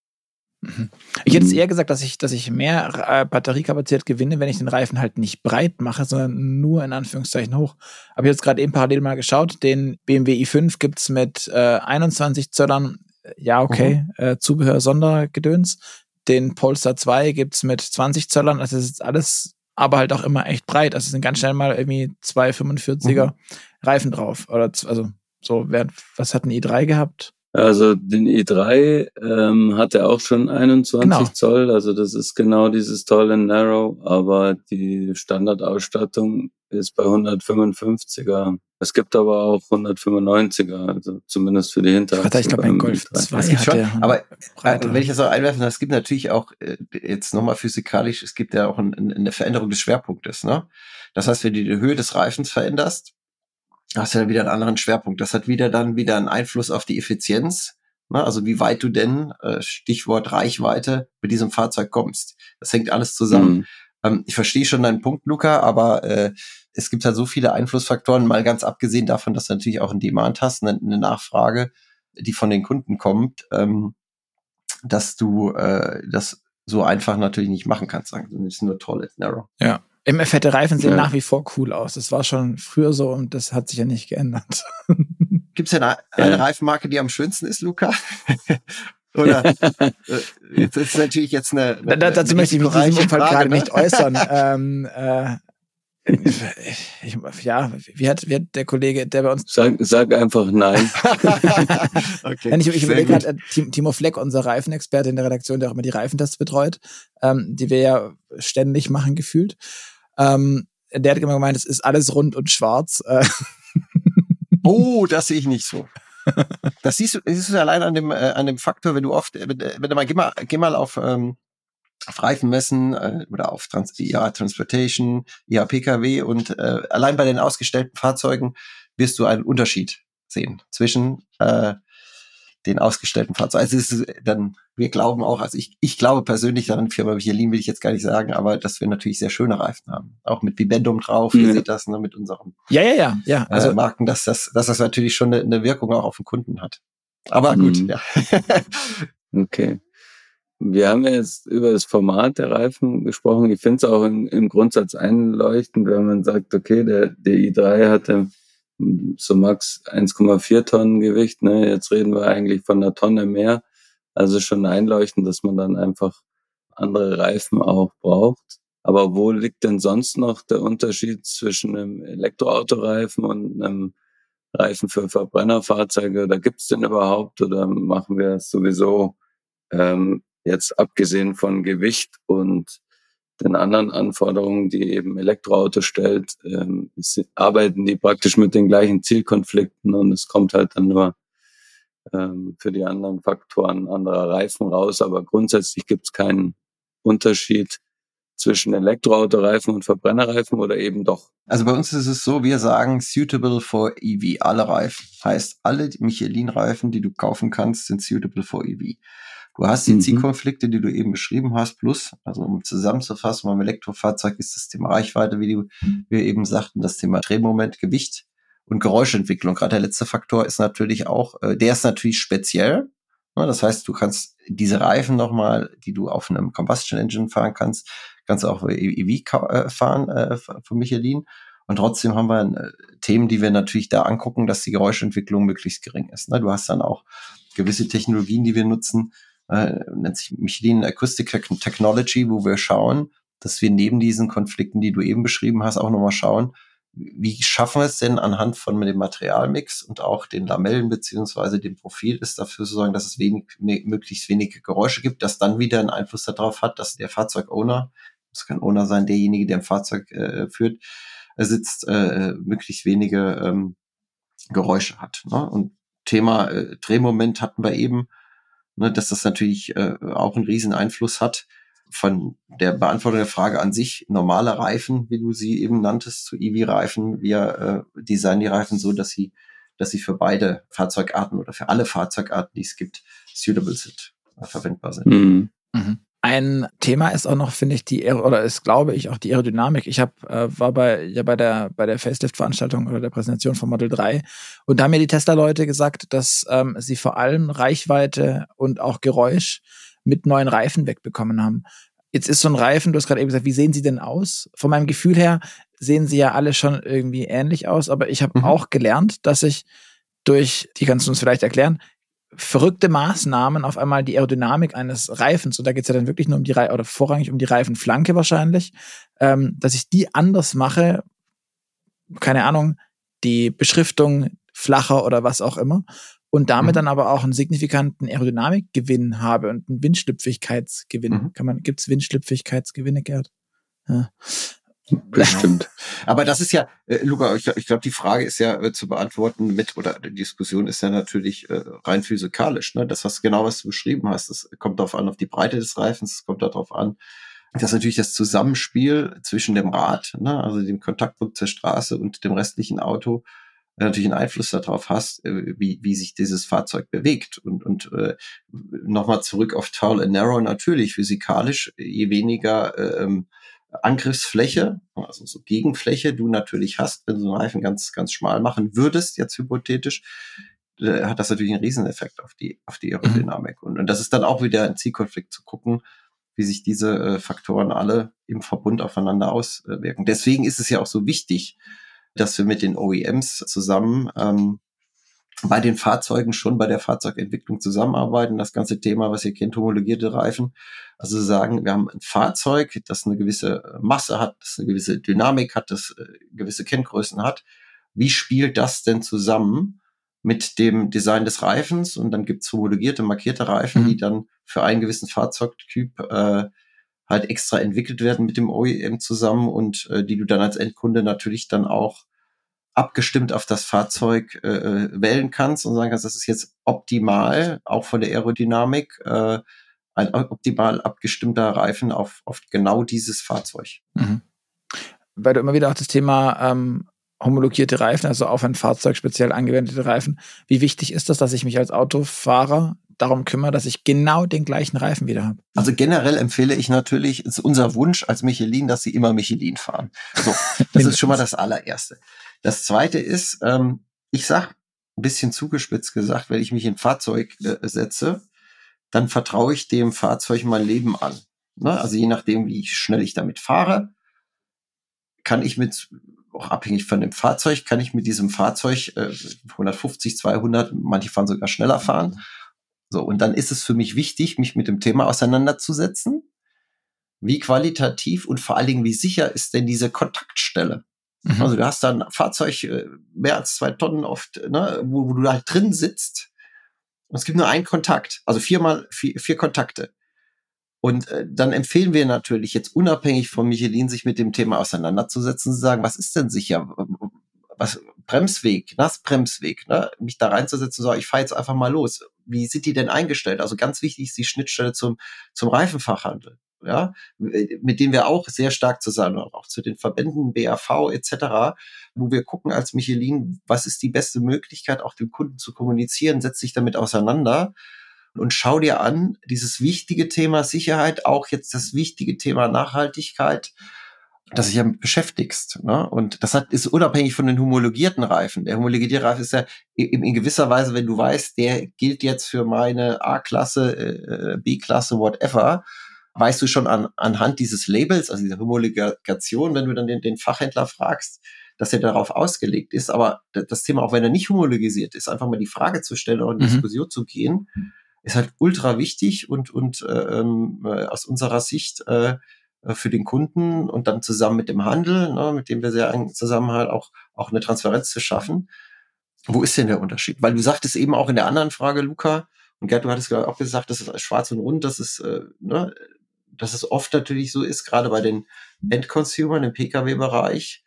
Mhm. Ich hätte es eher gesagt, dass ich, dass ich mehr äh, Batteriekapazität gewinne, wenn ich den Reifen halt nicht breit mache, sondern nur in Anführungszeichen hoch. Aber ich jetzt gerade eben parallel mal geschaut, den BMW i5 gibt's mit äh, 21 Zöllern, ja okay, mhm. äh, Zubehör Sondergedöns. Den Polestar 2 gibt's mit 20 Zöllern, also das ist alles, aber halt auch immer echt breit. Also es sind ganz schnell mal irgendwie zwei 45er mhm. Reifen drauf. Oder also so, wer, was hat ein i3 gehabt? Also den i3 ähm, hat er auch schon 21 genau. Zoll, also das ist genau dieses tolle Narrow, aber die Standardausstattung ist bei 155er. Es gibt aber auch 195er, also zumindest für die Hinterachse. Ich glaube, ein Golf 2 hat schon, aber äh, wenn ich das auch einwerfen darf, es gibt natürlich auch äh, jetzt nochmal physikalisch, es gibt ja auch ein, eine Veränderung des Schwerpunktes. Ne? Das heißt, wenn du die Höhe des Reifens veränderst, hast du dann wieder einen anderen Schwerpunkt. Das hat wieder dann wieder einen Einfluss auf die Effizienz. Ne? Also wie weit du denn, äh, Stichwort Reichweite, mit diesem Fahrzeug kommst. Das hängt alles zusammen. Mhm. Ähm, ich verstehe schon deinen Punkt, Luca, aber äh, es gibt halt so viele Einflussfaktoren, mal ganz abgesehen davon, dass du natürlich auch einen Demand hast, eine, eine Nachfrage, die von den Kunden kommt, ähm, dass du äh, das so einfach natürlich nicht machen kannst. Das ist nur toll, Narrow. Ja, MF-fette Reifen sehen ja. nach wie vor cool aus. Das war schon früher so und das hat sich ja nicht geändert. Gibt es denn eine, eine Reifenmarke, die am schönsten ist, Luca? Oder äh, jetzt ist natürlich jetzt eine. eine da, dazu möchte ich mich in diesem Umfall gerade ne? nicht äußern. ähm, äh, ich, ja, wie hat, wie hat der Kollege, der bei uns. Sag, sag einfach nein. okay, ich ich überlege gerade, äh, Timo Fleck, unser Reifenexperte in der Redaktion, der auch immer die Reifentests betreut, ähm, die wir ja ständig machen gefühlt. Ähm, der hat immer gemeint, es ist alles rund und schwarz. Äh. oh, das sehe ich nicht so. Das siehst du, siehst du allein an dem, äh, an dem Faktor, wenn du oft, wenn, wenn du mal, geh mal, geh mal auf, ähm, auf Reifenmessen äh, oder auf Trans IA Transportation, IA PKW und äh, allein bei den ausgestellten Fahrzeugen wirst du einen Unterschied sehen zwischen äh, den ausgestellten Fahrzeugen. Also es ist dann, wir glauben auch, also ich, ich glaube persönlich daran, Firma Michelin will ich jetzt gar nicht sagen, aber dass wir natürlich sehr schöne Reifen haben. Auch mit Bibendum drauf, mhm. ihr seht das, ne, mit unseren ja, ja, ja, ja. Äh, also, äh, Marken, dass das, dass das natürlich schon eine, eine Wirkung auch auf den Kunden hat. Aber gut, mhm. ja. okay. Wir haben jetzt über das Format der Reifen gesprochen. Ich finde es auch im, im Grundsatz einleuchtend, wenn man sagt, okay, der, der i3 hatte so max 1,4 Tonnen Gewicht. Ne? Jetzt reden wir eigentlich von einer Tonne mehr. Also schon einleuchtend, dass man dann einfach andere Reifen auch braucht. Aber wo liegt denn sonst noch der Unterschied zwischen einem Elektroautoreifen und einem Reifen für Verbrennerfahrzeuge? Oder gibt es denn überhaupt? Oder machen wir es sowieso ähm, jetzt abgesehen von Gewicht und den anderen Anforderungen, die eben Elektroauto stellt, ähm, arbeiten die praktisch mit den gleichen Zielkonflikten und es kommt halt dann nur ähm, für die anderen Faktoren anderer Reifen raus. Aber grundsätzlich gibt es keinen Unterschied zwischen Elektroautoreifen und Verbrennerreifen oder eben doch? Also bei uns ist es so, wir sagen suitable for EV, alle Reifen. Heißt, alle Michelin-Reifen, die du kaufen kannst, sind suitable for EV. Du hast die mhm. Zielkonflikte, die du eben beschrieben hast, plus, also um zusammenzufassen, beim Elektrofahrzeug ist das Thema Reichweite, wie wir eben sagten, das Thema Drehmoment, Gewicht und Geräuschentwicklung. Gerade der letzte Faktor ist natürlich auch, äh, der ist natürlich speziell. Ne? Das heißt, du kannst diese Reifen nochmal, die du auf einem Combustion Engine fahren kannst, kannst du auch EV äh, fahren äh, von Michelin. Und trotzdem haben wir äh, Themen, die wir natürlich da angucken, dass die Geräuschentwicklung möglichst gering ist. Ne? Du hast dann auch gewisse Technologien, die wir nutzen, äh, nennt sich Michelin Acoustic Technology, wo wir schauen, dass wir neben diesen Konflikten, die du eben beschrieben hast, auch nochmal schauen, wie schaffen wir es denn anhand von dem Materialmix und auch den Lamellen beziehungsweise dem Profil ist dafür zu sorgen, dass es wenig, möglichst wenige Geräusche gibt, das dann wieder einen Einfluss darauf hat, dass der Fahrzeugowner, das kann Owner sein, derjenige, der ein Fahrzeug äh, führt, äh, sitzt, äh, möglichst wenige ähm, Geräusche hat. Ne? Und Thema äh, Drehmoment hatten wir eben, ne, dass das natürlich äh, auch einen riesen Einfluss hat von der Beantwortung der Frage an sich, normale Reifen, wie du sie eben nanntest, zu EV-Reifen, wir äh, designen die Reifen so, dass sie, dass sie für beide Fahrzeugarten oder für alle Fahrzeugarten, die es gibt, suitable sind, äh, verwendbar sind. Mhm. Mhm. Ein Thema ist auch noch, finde ich, die oder ist, glaube ich, auch die Aerodynamik. Ich hab, äh, war bei ja bei der bei der Facelift-Veranstaltung oder der Präsentation von Model 3 und da haben mir die Tesla-Leute gesagt, dass ähm, sie vor allem Reichweite und auch Geräusch mit neuen Reifen wegbekommen haben. Jetzt ist so ein Reifen, du hast gerade eben gesagt, wie sehen sie denn aus? Von meinem Gefühl her sehen sie ja alle schon irgendwie ähnlich aus, aber ich habe mhm. auch gelernt, dass ich durch, die kannst du uns vielleicht erklären, verrückte Maßnahmen auf einmal die Aerodynamik eines Reifens, und da geht es ja dann wirklich nur um die Reifen, oder vorrangig um die Reifenflanke wahrscheinlich, ähm, dass ich die anders mache, keine Ahnung, die Beschriftung flacher oder was auch immer, und damit mhm. dann aber auch einen signifikanten Aerodynamikgewinn habe und einen Windschlüpfigkeitsgewinn. Mhm. Kann man, gibt's Windschlüpfigkeitsgewinne, Gerd? Ja. Bestimmt. Aber das ist ja, äh, Luca, ich, ich glaube, die Frage ist ja äh, zu beantworten mit, oder die Diskussion ist ja natürlich äh, rein physikalisch. Ne? Das, was genau was du beschrieben hast, das kommt darauf an, auf die Breite des Reifens, es kommt darauf an, dass natürlich das Zusammenspiel zwischen dem Rad, ne, also dem Kontaktpunkt zur Straße und dem restlichen Auto, äh, natürlich einen Einfluss darauf hast, äh, wie, wie sich dieses Fahrzeug bewegt. Und, und äh, nochmal zurück auf Tall and Narrow, natürlich physikalisch, je weniger äh, ähm, Angriffsfläche, also so Gegenfläche du natürlich hast, wenn du so einen Reifen ganz, ganz schmal machen würdest, jetzt hypothetisch, äh, hat das natürlich einen Rieseneffekt auf die, auf die Aerodynamik. Mhm. Und, und das ist dann auch wieder ein Zielkonflikt zu gucken, wie sich diese äh, Faktoren alle im Verbund aufeinander auswirken. Deswegen ist es ja auch so wichtig, dass wir mit den OEMs zusammen ähm, bei den Fahrzeugen schon bei der Fahrzeugentwicklung zusammenarbeiten. Das ganze Thema, was ihr kennt, homologierte Reifen. Also sagen, wir haben ein Fahrzeug, das eine gewisse Masse hat, das eine gewisse Dynamik hat, das äh, gewisse Kenngrößen hat. Wie spielt das denn zusammen mit dem Design des Reifens? Und dann gibt's homologierte, markierte Reifen, mhm. die dann für einen gewissen Fahrzeugtyp äh, halt extra entwickelt werden mit dem OEM zusammen und äh, die du dann als Endkunde natürlich dann auch abgestimmt auf das Fahrzeug äh, äh, wählen kannst und sagen kannst, das ist jetzt optimal, auch von der Aerodynamik, äh, ein optimal abgestimmter Reifen auf, auf genau dieses Fahrzeug. Mhm. Weil du immer wieder auch das Thema ähm, homologierte Reifen, also auf ein Fahrzeug speziell angewendete Reifen. Wie wichtig ist das, dass ich mich als Autofahrer darum kümmere, dass ich genau den gleichen Reifen wieder habe? Also generell empfehle ich natürlich, ist unser Wunsch als Michelin, dass sie immer Michelin fahren. So, das ist schon mal das allererste. Das zweite ist, ähm, ich sag ein bisschen zugespitzt gesagt, wenn ich mich in ein Fahrzeug äh, setze, dann vertraue ich dem Fahrzeug mein Leben an. Ne? Also je nachdem, wie schnell ich damit fahre, kann ich mit, auch abhängig von dem Fahrzeug, kann ich mit diesem Fahrzeug äh, 150, 200, manche fahren sogar schneller fahren. So, und dann ist es für mich wichtig, mich mit dem Thema auseinanderzusetzen. Wie qualitativ und vor allen Dingen, wie sicher ist denn diese Kontaktstelle? Mhm. Also du hast dann ein Fahrzeug äh, mehr als zwei Tonnen oft, ne, wo, wo du halt drin sitzt. Und es gibt nur einen Kontakt, also viermal vier, vier Kontakte. Und äh, dann empfehlen wir natürlich jetzt unabhängig von Michelin, sich mit dem Thema auseinanderzusetzen, zu sagen, was ist denn sicher? Was Bremsweg, Nassbremsweg, ne? mich da reinzusetzen, so, ich fahre jetzt einfach mal los. Wie sind die denn eingestellt? Also ganz wichtig ist die Schnittstelle zum, zum Reifenfachhandel ja, mit denen wir auch sehr stark zusammen, auch zu den Verbänden BAV etc., wo wir gucken als Michelin, was ist die beste Möglichkeit, auch dem Kunden zu kommunizieren, setz dich damit auseinander und schau dir an, dieses wichtige Thema Sicherheit, auch jetzt das wichtige Thema Nachhaltigkeit, das sich ja beschäftigst. Ne? Und das hat, ist unabhängig von den homologierten Reifen. Der homologierte Reifen ist ja in, in gewisser Weise, wenn du weißt, der gilt jetzt für meine A-Klasse, äh, B-Klasse, whatever, weißt du schon an, anhand dieses Labels, also dieser Homologation, wenn du dann den, den Fachhändler fragst, dass er darauf ausgelegt ist. Aber das Thema, auch wenn er nicht homologisiert ist, einfach mal die Frage zu stellen und in mhm. Diskussion zu gehen, ist halt ultra wichtig und, und äh, ähm, äh, aus unserer Sicht äh, für den Kunden und dann zusammen mit dem Handel, ne, mit dem wir sehr eng zusammen halt auch, auch eine Transparenz zu schaffen. Wo ist denn der Unterschied? Weil du sagtest eben auch in der anderen Frage, Luca, und Gerd, du hattest auch gesagt, das ist schwarz und rund, das ist, äh, ne, dass es oft natürlich so ist, gerade bei den Endconsumern im Pkw-Bereich,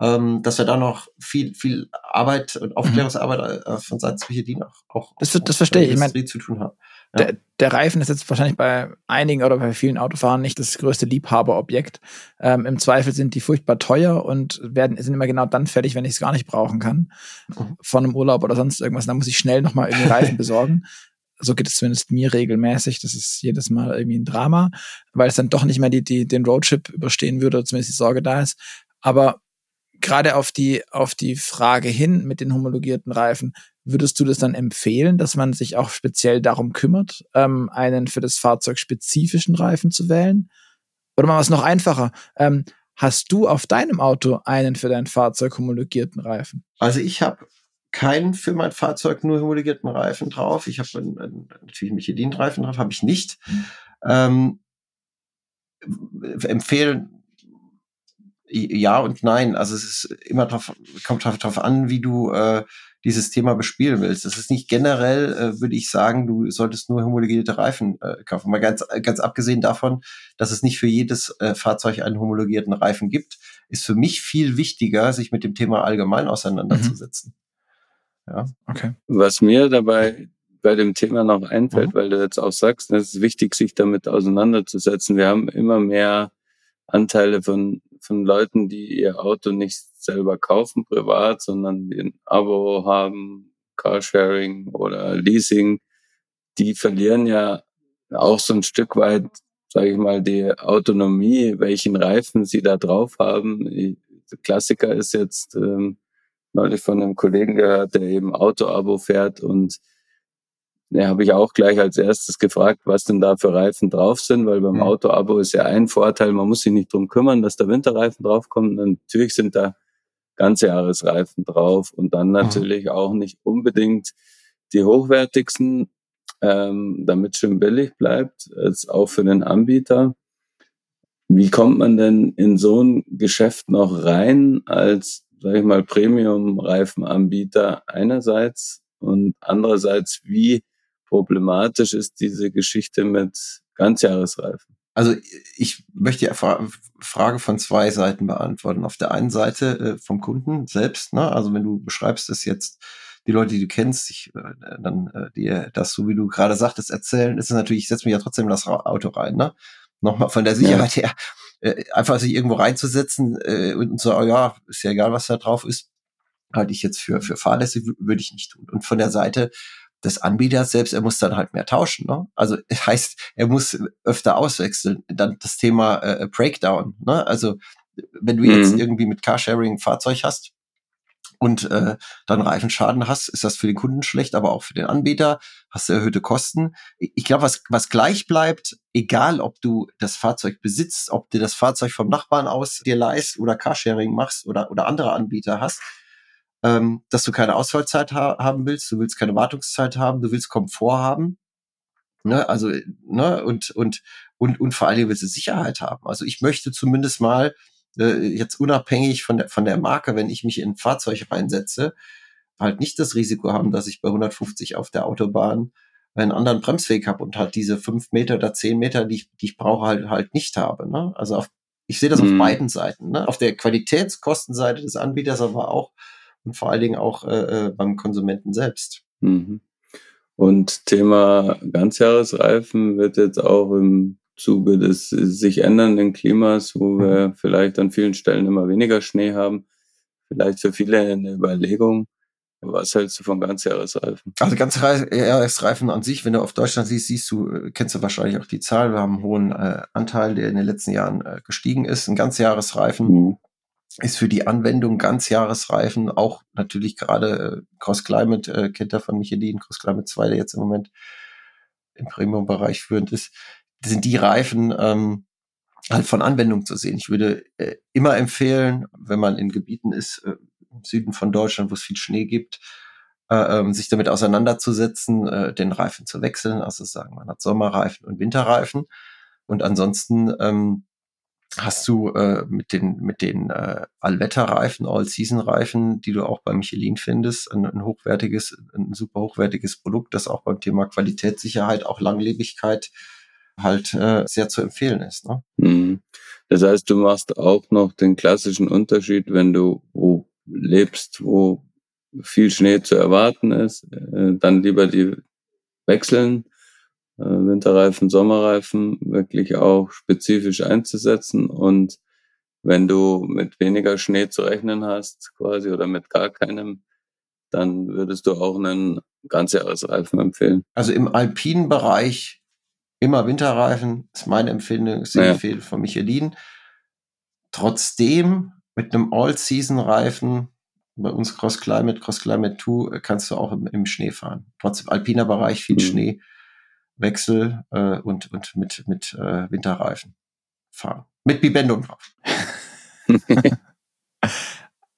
ähm, dass wir da noch viel, viel Arbeit und mhm. Aufklärungsarbeit äh, von Seiten Michelin auch, auch das, verstehe ich. ich meine, zu tun haben. Ja. Der, der, Reifen ist jetzt wahrscheinlich bei einigen oder bei vielen Autofahrern nicht das größte Liebhaberobjekt. Ähm, Im Zweifel sind die furchtbar teuer und werden sind immer genau dann fertig, wenn ich es gar nicht brauchen kann. Mhm. Von einem Urlaub oder sonst irgendwas. Da muss ich schnell nochmal irgendwie Reifen besorgen. So geht es zumindest mir regelmäßig. Das ist jedes Mal irgendwie ein Drama, weil es dann doch nicht mehr die, die, den Roadtrip überstehen würde, zumindest die Sorge da ist. Aber gerade auf die, auf die Frage hin mit den homologierten Reifen, würdest du das dann empfehlen, dass man sich auch speziell darum kümmert, ähm, einen für das Fahrzeug spezifischen Reifen zu wählen? Oder mal was noch einfacher. Ähm, hast du auf deinem Auto einen für dein Fahrzeug homologierten Reifen? Also ich habe keinen für mein Fahrzeug nur homologierten Reifen drauf. Ich habe natürlich Michelin-Reifen drauf, habe ich nicht. Ähm, empfehlen ja und nein. Also es ist immer drauf, kommt drauf, an, wie du äh, dieses Thema bespielen willst. Das ist nicht generell, äh, würde ich sagen, du solltest nur homologierte Reifen äh, kaufen. Mal ganz, ganz abgesehen davon, dass es nicht für jedes äh, Fahrzeug einen homologierten Reifen gibt, ist für mich viel wichtiger, sich mit dem Thema allgemein auseinanderzusetzen. Mhm. Ja. Okay. Was mir dabei bei dem Thema noch einfällt, mhm. weil du jetzt auch sagst, es ist wichtig, sich damit auseinanderzusetzen. Wir haben immer mehr Anteile von, von Leuten, die ihr Auto nicht selber kaufen privat, sondern die ein Abo haben, Carsharing oder Leasing. Die verlieren ja auch so ein Stück weit, sage ich mal, die Autonomie, welchen Reifen sie da drauf haben. Der Klassiker ist jetzt ähm, neulich von einem Kollegen gehört, der eben Auto-Abo fährt und ja, habe ich auch gleich als erstes gefragt, was denn da für Reifen drauf sind, weil beim mhm. Auto-Abo ist ja ein Vorteil, man muss sich nicht drum kümmern, dass der Winterreifen draufkommt. Und natürlich sind da ganze Jahresreifen drauf und dann natürlich mhm. auch nicht unbedingt die hochwertigsten, ähm, damit schön billig bleibt, als auch für den Anbieter. Wie kommt man denn in so ein Geschäft noch rein als sage ich mal, Premium-Reifenanbieter einerseits und andererseits, wie problematisch ist diese Geschichte mit Ganzjahresreifen? Also ich möchte die Frage von zwei Seiten beantworten. Auf der einen Seite äh, vom Kunden selbst, ne? also wenn du beschreibst es jetzt, die Leute, die du kennst, ich, äh, dann äh, dir das, so wie du gerade sagtest, erzählen, ist es natürlich, ich setze mich ja trotzdem in das Auto rein. Ne? Nochmal von der Sicherheit ja. her, äh, einfach sich irgendwo reinzusetzen äh, und so, oh ja, ist ja egal, was da drauf ist, halte ich jetzt für, für fahrlässig, würde ich nicht tun. Und von der Seite des Anbieters selbst, er muss dann halt mehr tauschen. Ne? Also es heißt, er muss öfter auswechseln. Dann das Thema äh, Breakdown. Ne? Also wenn du mhm. jetzt irgendwie mit Carsharing ein Fahrzeug hast, und äh, dann Reifenschaden hast, ist das für den Kunden schlecht, aber auch für den Anbieter, hast du erhöhte Kosten. Ich glaube, was, was gleich bleibt, egal ob du das Fahrzeug besitzt, ob du das Fahrzeug vom Nachbarn aus dir leist oder Carsharing machst oder, oder andere Anbieter hast, ähm, dass du keine Ausfallzeit ha haben willst, du willst keine Wartungszeit haben, du willst Komfort haben. Ne, also, ne, und, und, und, und vor allem willst du Sicherheit haben. Also ich möchte zumindest mal äh, jetzt unabhängig von der, von der Marke, wenn ich mich in ein Fahrzeug reinsetze, halt nicht das Risiko haben, dass ich bei 150 auf der Autobahn einen anderen Bremsweg habe und halt diese fünf Meter oder zehn Meter, die ich, die ich brauche, halt, halt nicht habe. Ne? Also auf, ich sehe das mhm. auf beiden Seiten. Ne? Auf der Qualitätskostenseite des Anbieters, aber auch und vor allen Dingen auch äh, äh beim Konsumenten selbst. Mhm. Und Thema Ganzjahresreifen wird jetzt auch im Zuge des sich ändernden Klimas, wo mhm. wir vielleicht an vielen Stellen immer weniger Schnee haben, vielleicht für viele eine Überlegung. Was hältst du von Ganzjahresreifen? Also Ganzjahresreifen an sich, wenn du auf Deutschland siehst, siehst du, äh, kennst du wahrscheinlich auch die Zahl. Wir haben einen hohen äh, Anteil, der in den letzten Jahren äh, gestiegen ist. Ein Ganzjahresreifen mhm. ist für die Anwendung Ganzjahresreifen auch natürlich gerade äh, Cross Climate, äh, kennt er von Michelin, Cross Climate 2, der jetzt im Moment im Premium-Bereich führend ist, sind die Reifen ähm, halt von Anwendung zu sehen. Ich würde äh, immer empfehlen, wenn man in Gebieten ist, äh, im Süden von Deutschland, wo es viel Schnee gibt, äh, ähm, sich damit auseinanderzusetzen, äh, den Reifen zu wechseln. Also sagen, man hat Sommerreifen und Winterreifen. Und ansonsten ähm, hast du äh, mit den mit den äh, Allwetterreifen, All-Season-Reifen, die du auch bei Michelin findest, ein, ein hochwertiges, ein super hochwertiges Produkt, das auch beim Thema Qualitätssicherheit, auch Langlebigkeit halt äh, sehr zu empfehlen ist. Ne? Mhm. Das heißt, du machst auch noch den klassischen Unterschied, wenn du wo lebst, wo viel Schnee zu erwarten ist, äh, dann lieber die wechseln, äh, Winterreifen, Sommerreifen wirklich auch spezifisch einzusetzen und wenn du mit weniger Schnee zu rechnen hast, quasi oder mit gar keinem, dann würdest du auch einen Ganzjahresreifen empfehlen. Also im alpinen Bereich immer Winterreifen, ist meine Empfehlung, ist die ja. Empfehlung von Michelin. Trotzdem mit einem All-Season-Reifen, bei uns Cross Climate, Cross Climate 2, kannst du auch im, im Schnee fahren. Trotzdem alpiner Bereich, viel mhm. Schnee, Wechsel äh, und, und mit, mit äh, Winterreifen fahren. Mit Bibendung drauf.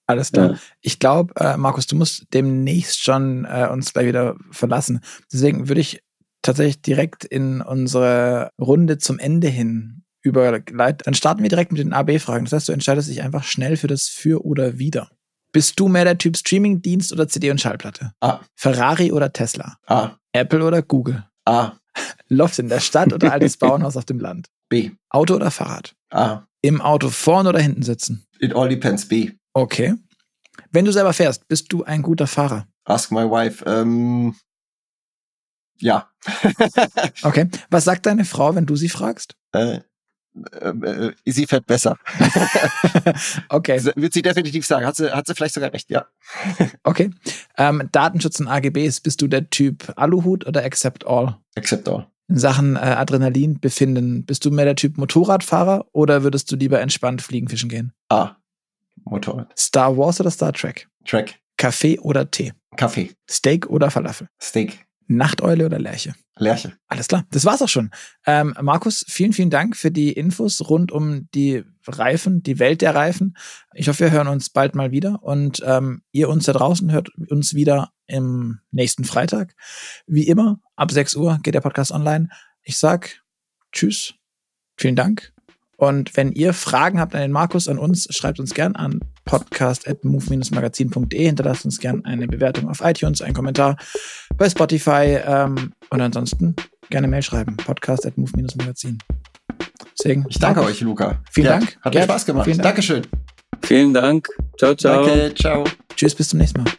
Alles klar. Ja. Ich glaube, äh, Markus, du musst demnächst schon äh, uns gleich wieder verlassen. Deswegen würde ich tatsächlich direkt in unsere Runde zum Ende hin überleiten. Dann starten wir direkt mit den AB-Fragen. Das heißt, du entscheidest dich einfach schnell für das Für oder Wider. Bist du mehr der Typ Streaming-Dienst oder CD und Schallplatte? A. Ferrari oder Tesla? A. Apple oder Google? A. Loft in der Stadt oder altes Bauernhaus auf dem Land? B. Auto oder Fahrrad? A. Im Auto vorne oder hinten sitzen? It all depends. B. Okay. Wenn du selber fährst, bist du ein guter Fahrer? Ask my wife. Ähm, ja. okay. Was sagt deine Frau, wenn du sie fragst? Äh, äh, äh, sie fährt besser. okay. Wird sie definitiv sagen. Hat sie, hat sie vielleicht sogar recht, ja. okay. Ähm, Datenschutz und AGBs, bist du der Typ Aluhut oder Accept All? Accept All. In Sachen äh, Adrenalin befinden, bist du mehr der Typ Motorradfahrer oder würdest du lieber entspannt fliegen, fischen gehen? Ah, Motorrad. Star Wars oder Star Trek? Trek. Kaffee oder Tee? Kaffee. Steak oder Falafel? Steak. Nachteule oder Lerche? Lerche. Alles klar, das war's auch schon. Ähm, Markus, vielen, vielen Dank für die Infos rund um die Reifen, die Welt der Reifen. Ich hoffe, wir hören uns bald mal wieder und ähm, ihr uns da draußen hört uns wieder im nächsten Freitag. Wie immer, ab 6 Uhr geht der Podcast online. Ich sag Tschüss, vielen Dank und wenn ihr Fragen habt an den Markus, an uns, schreibt uns gern an podcast.move-magazin.de. Hinterlasst uns gern eine Bewertung auf iTunes, einen Kommentar bei Spotify ähm, und ansonsten gerne Mail schreiben. Podcast.move-magazin. Deswegen, ich danke euch, Luca. Vielen Gerd, Dank. Hat mir Spaß gemacht. Vielen Dank. Dankeschön. Vielen Dank. Ciao, ciao. Danke, ciao. Tschüss, bis zum nächsten Mal.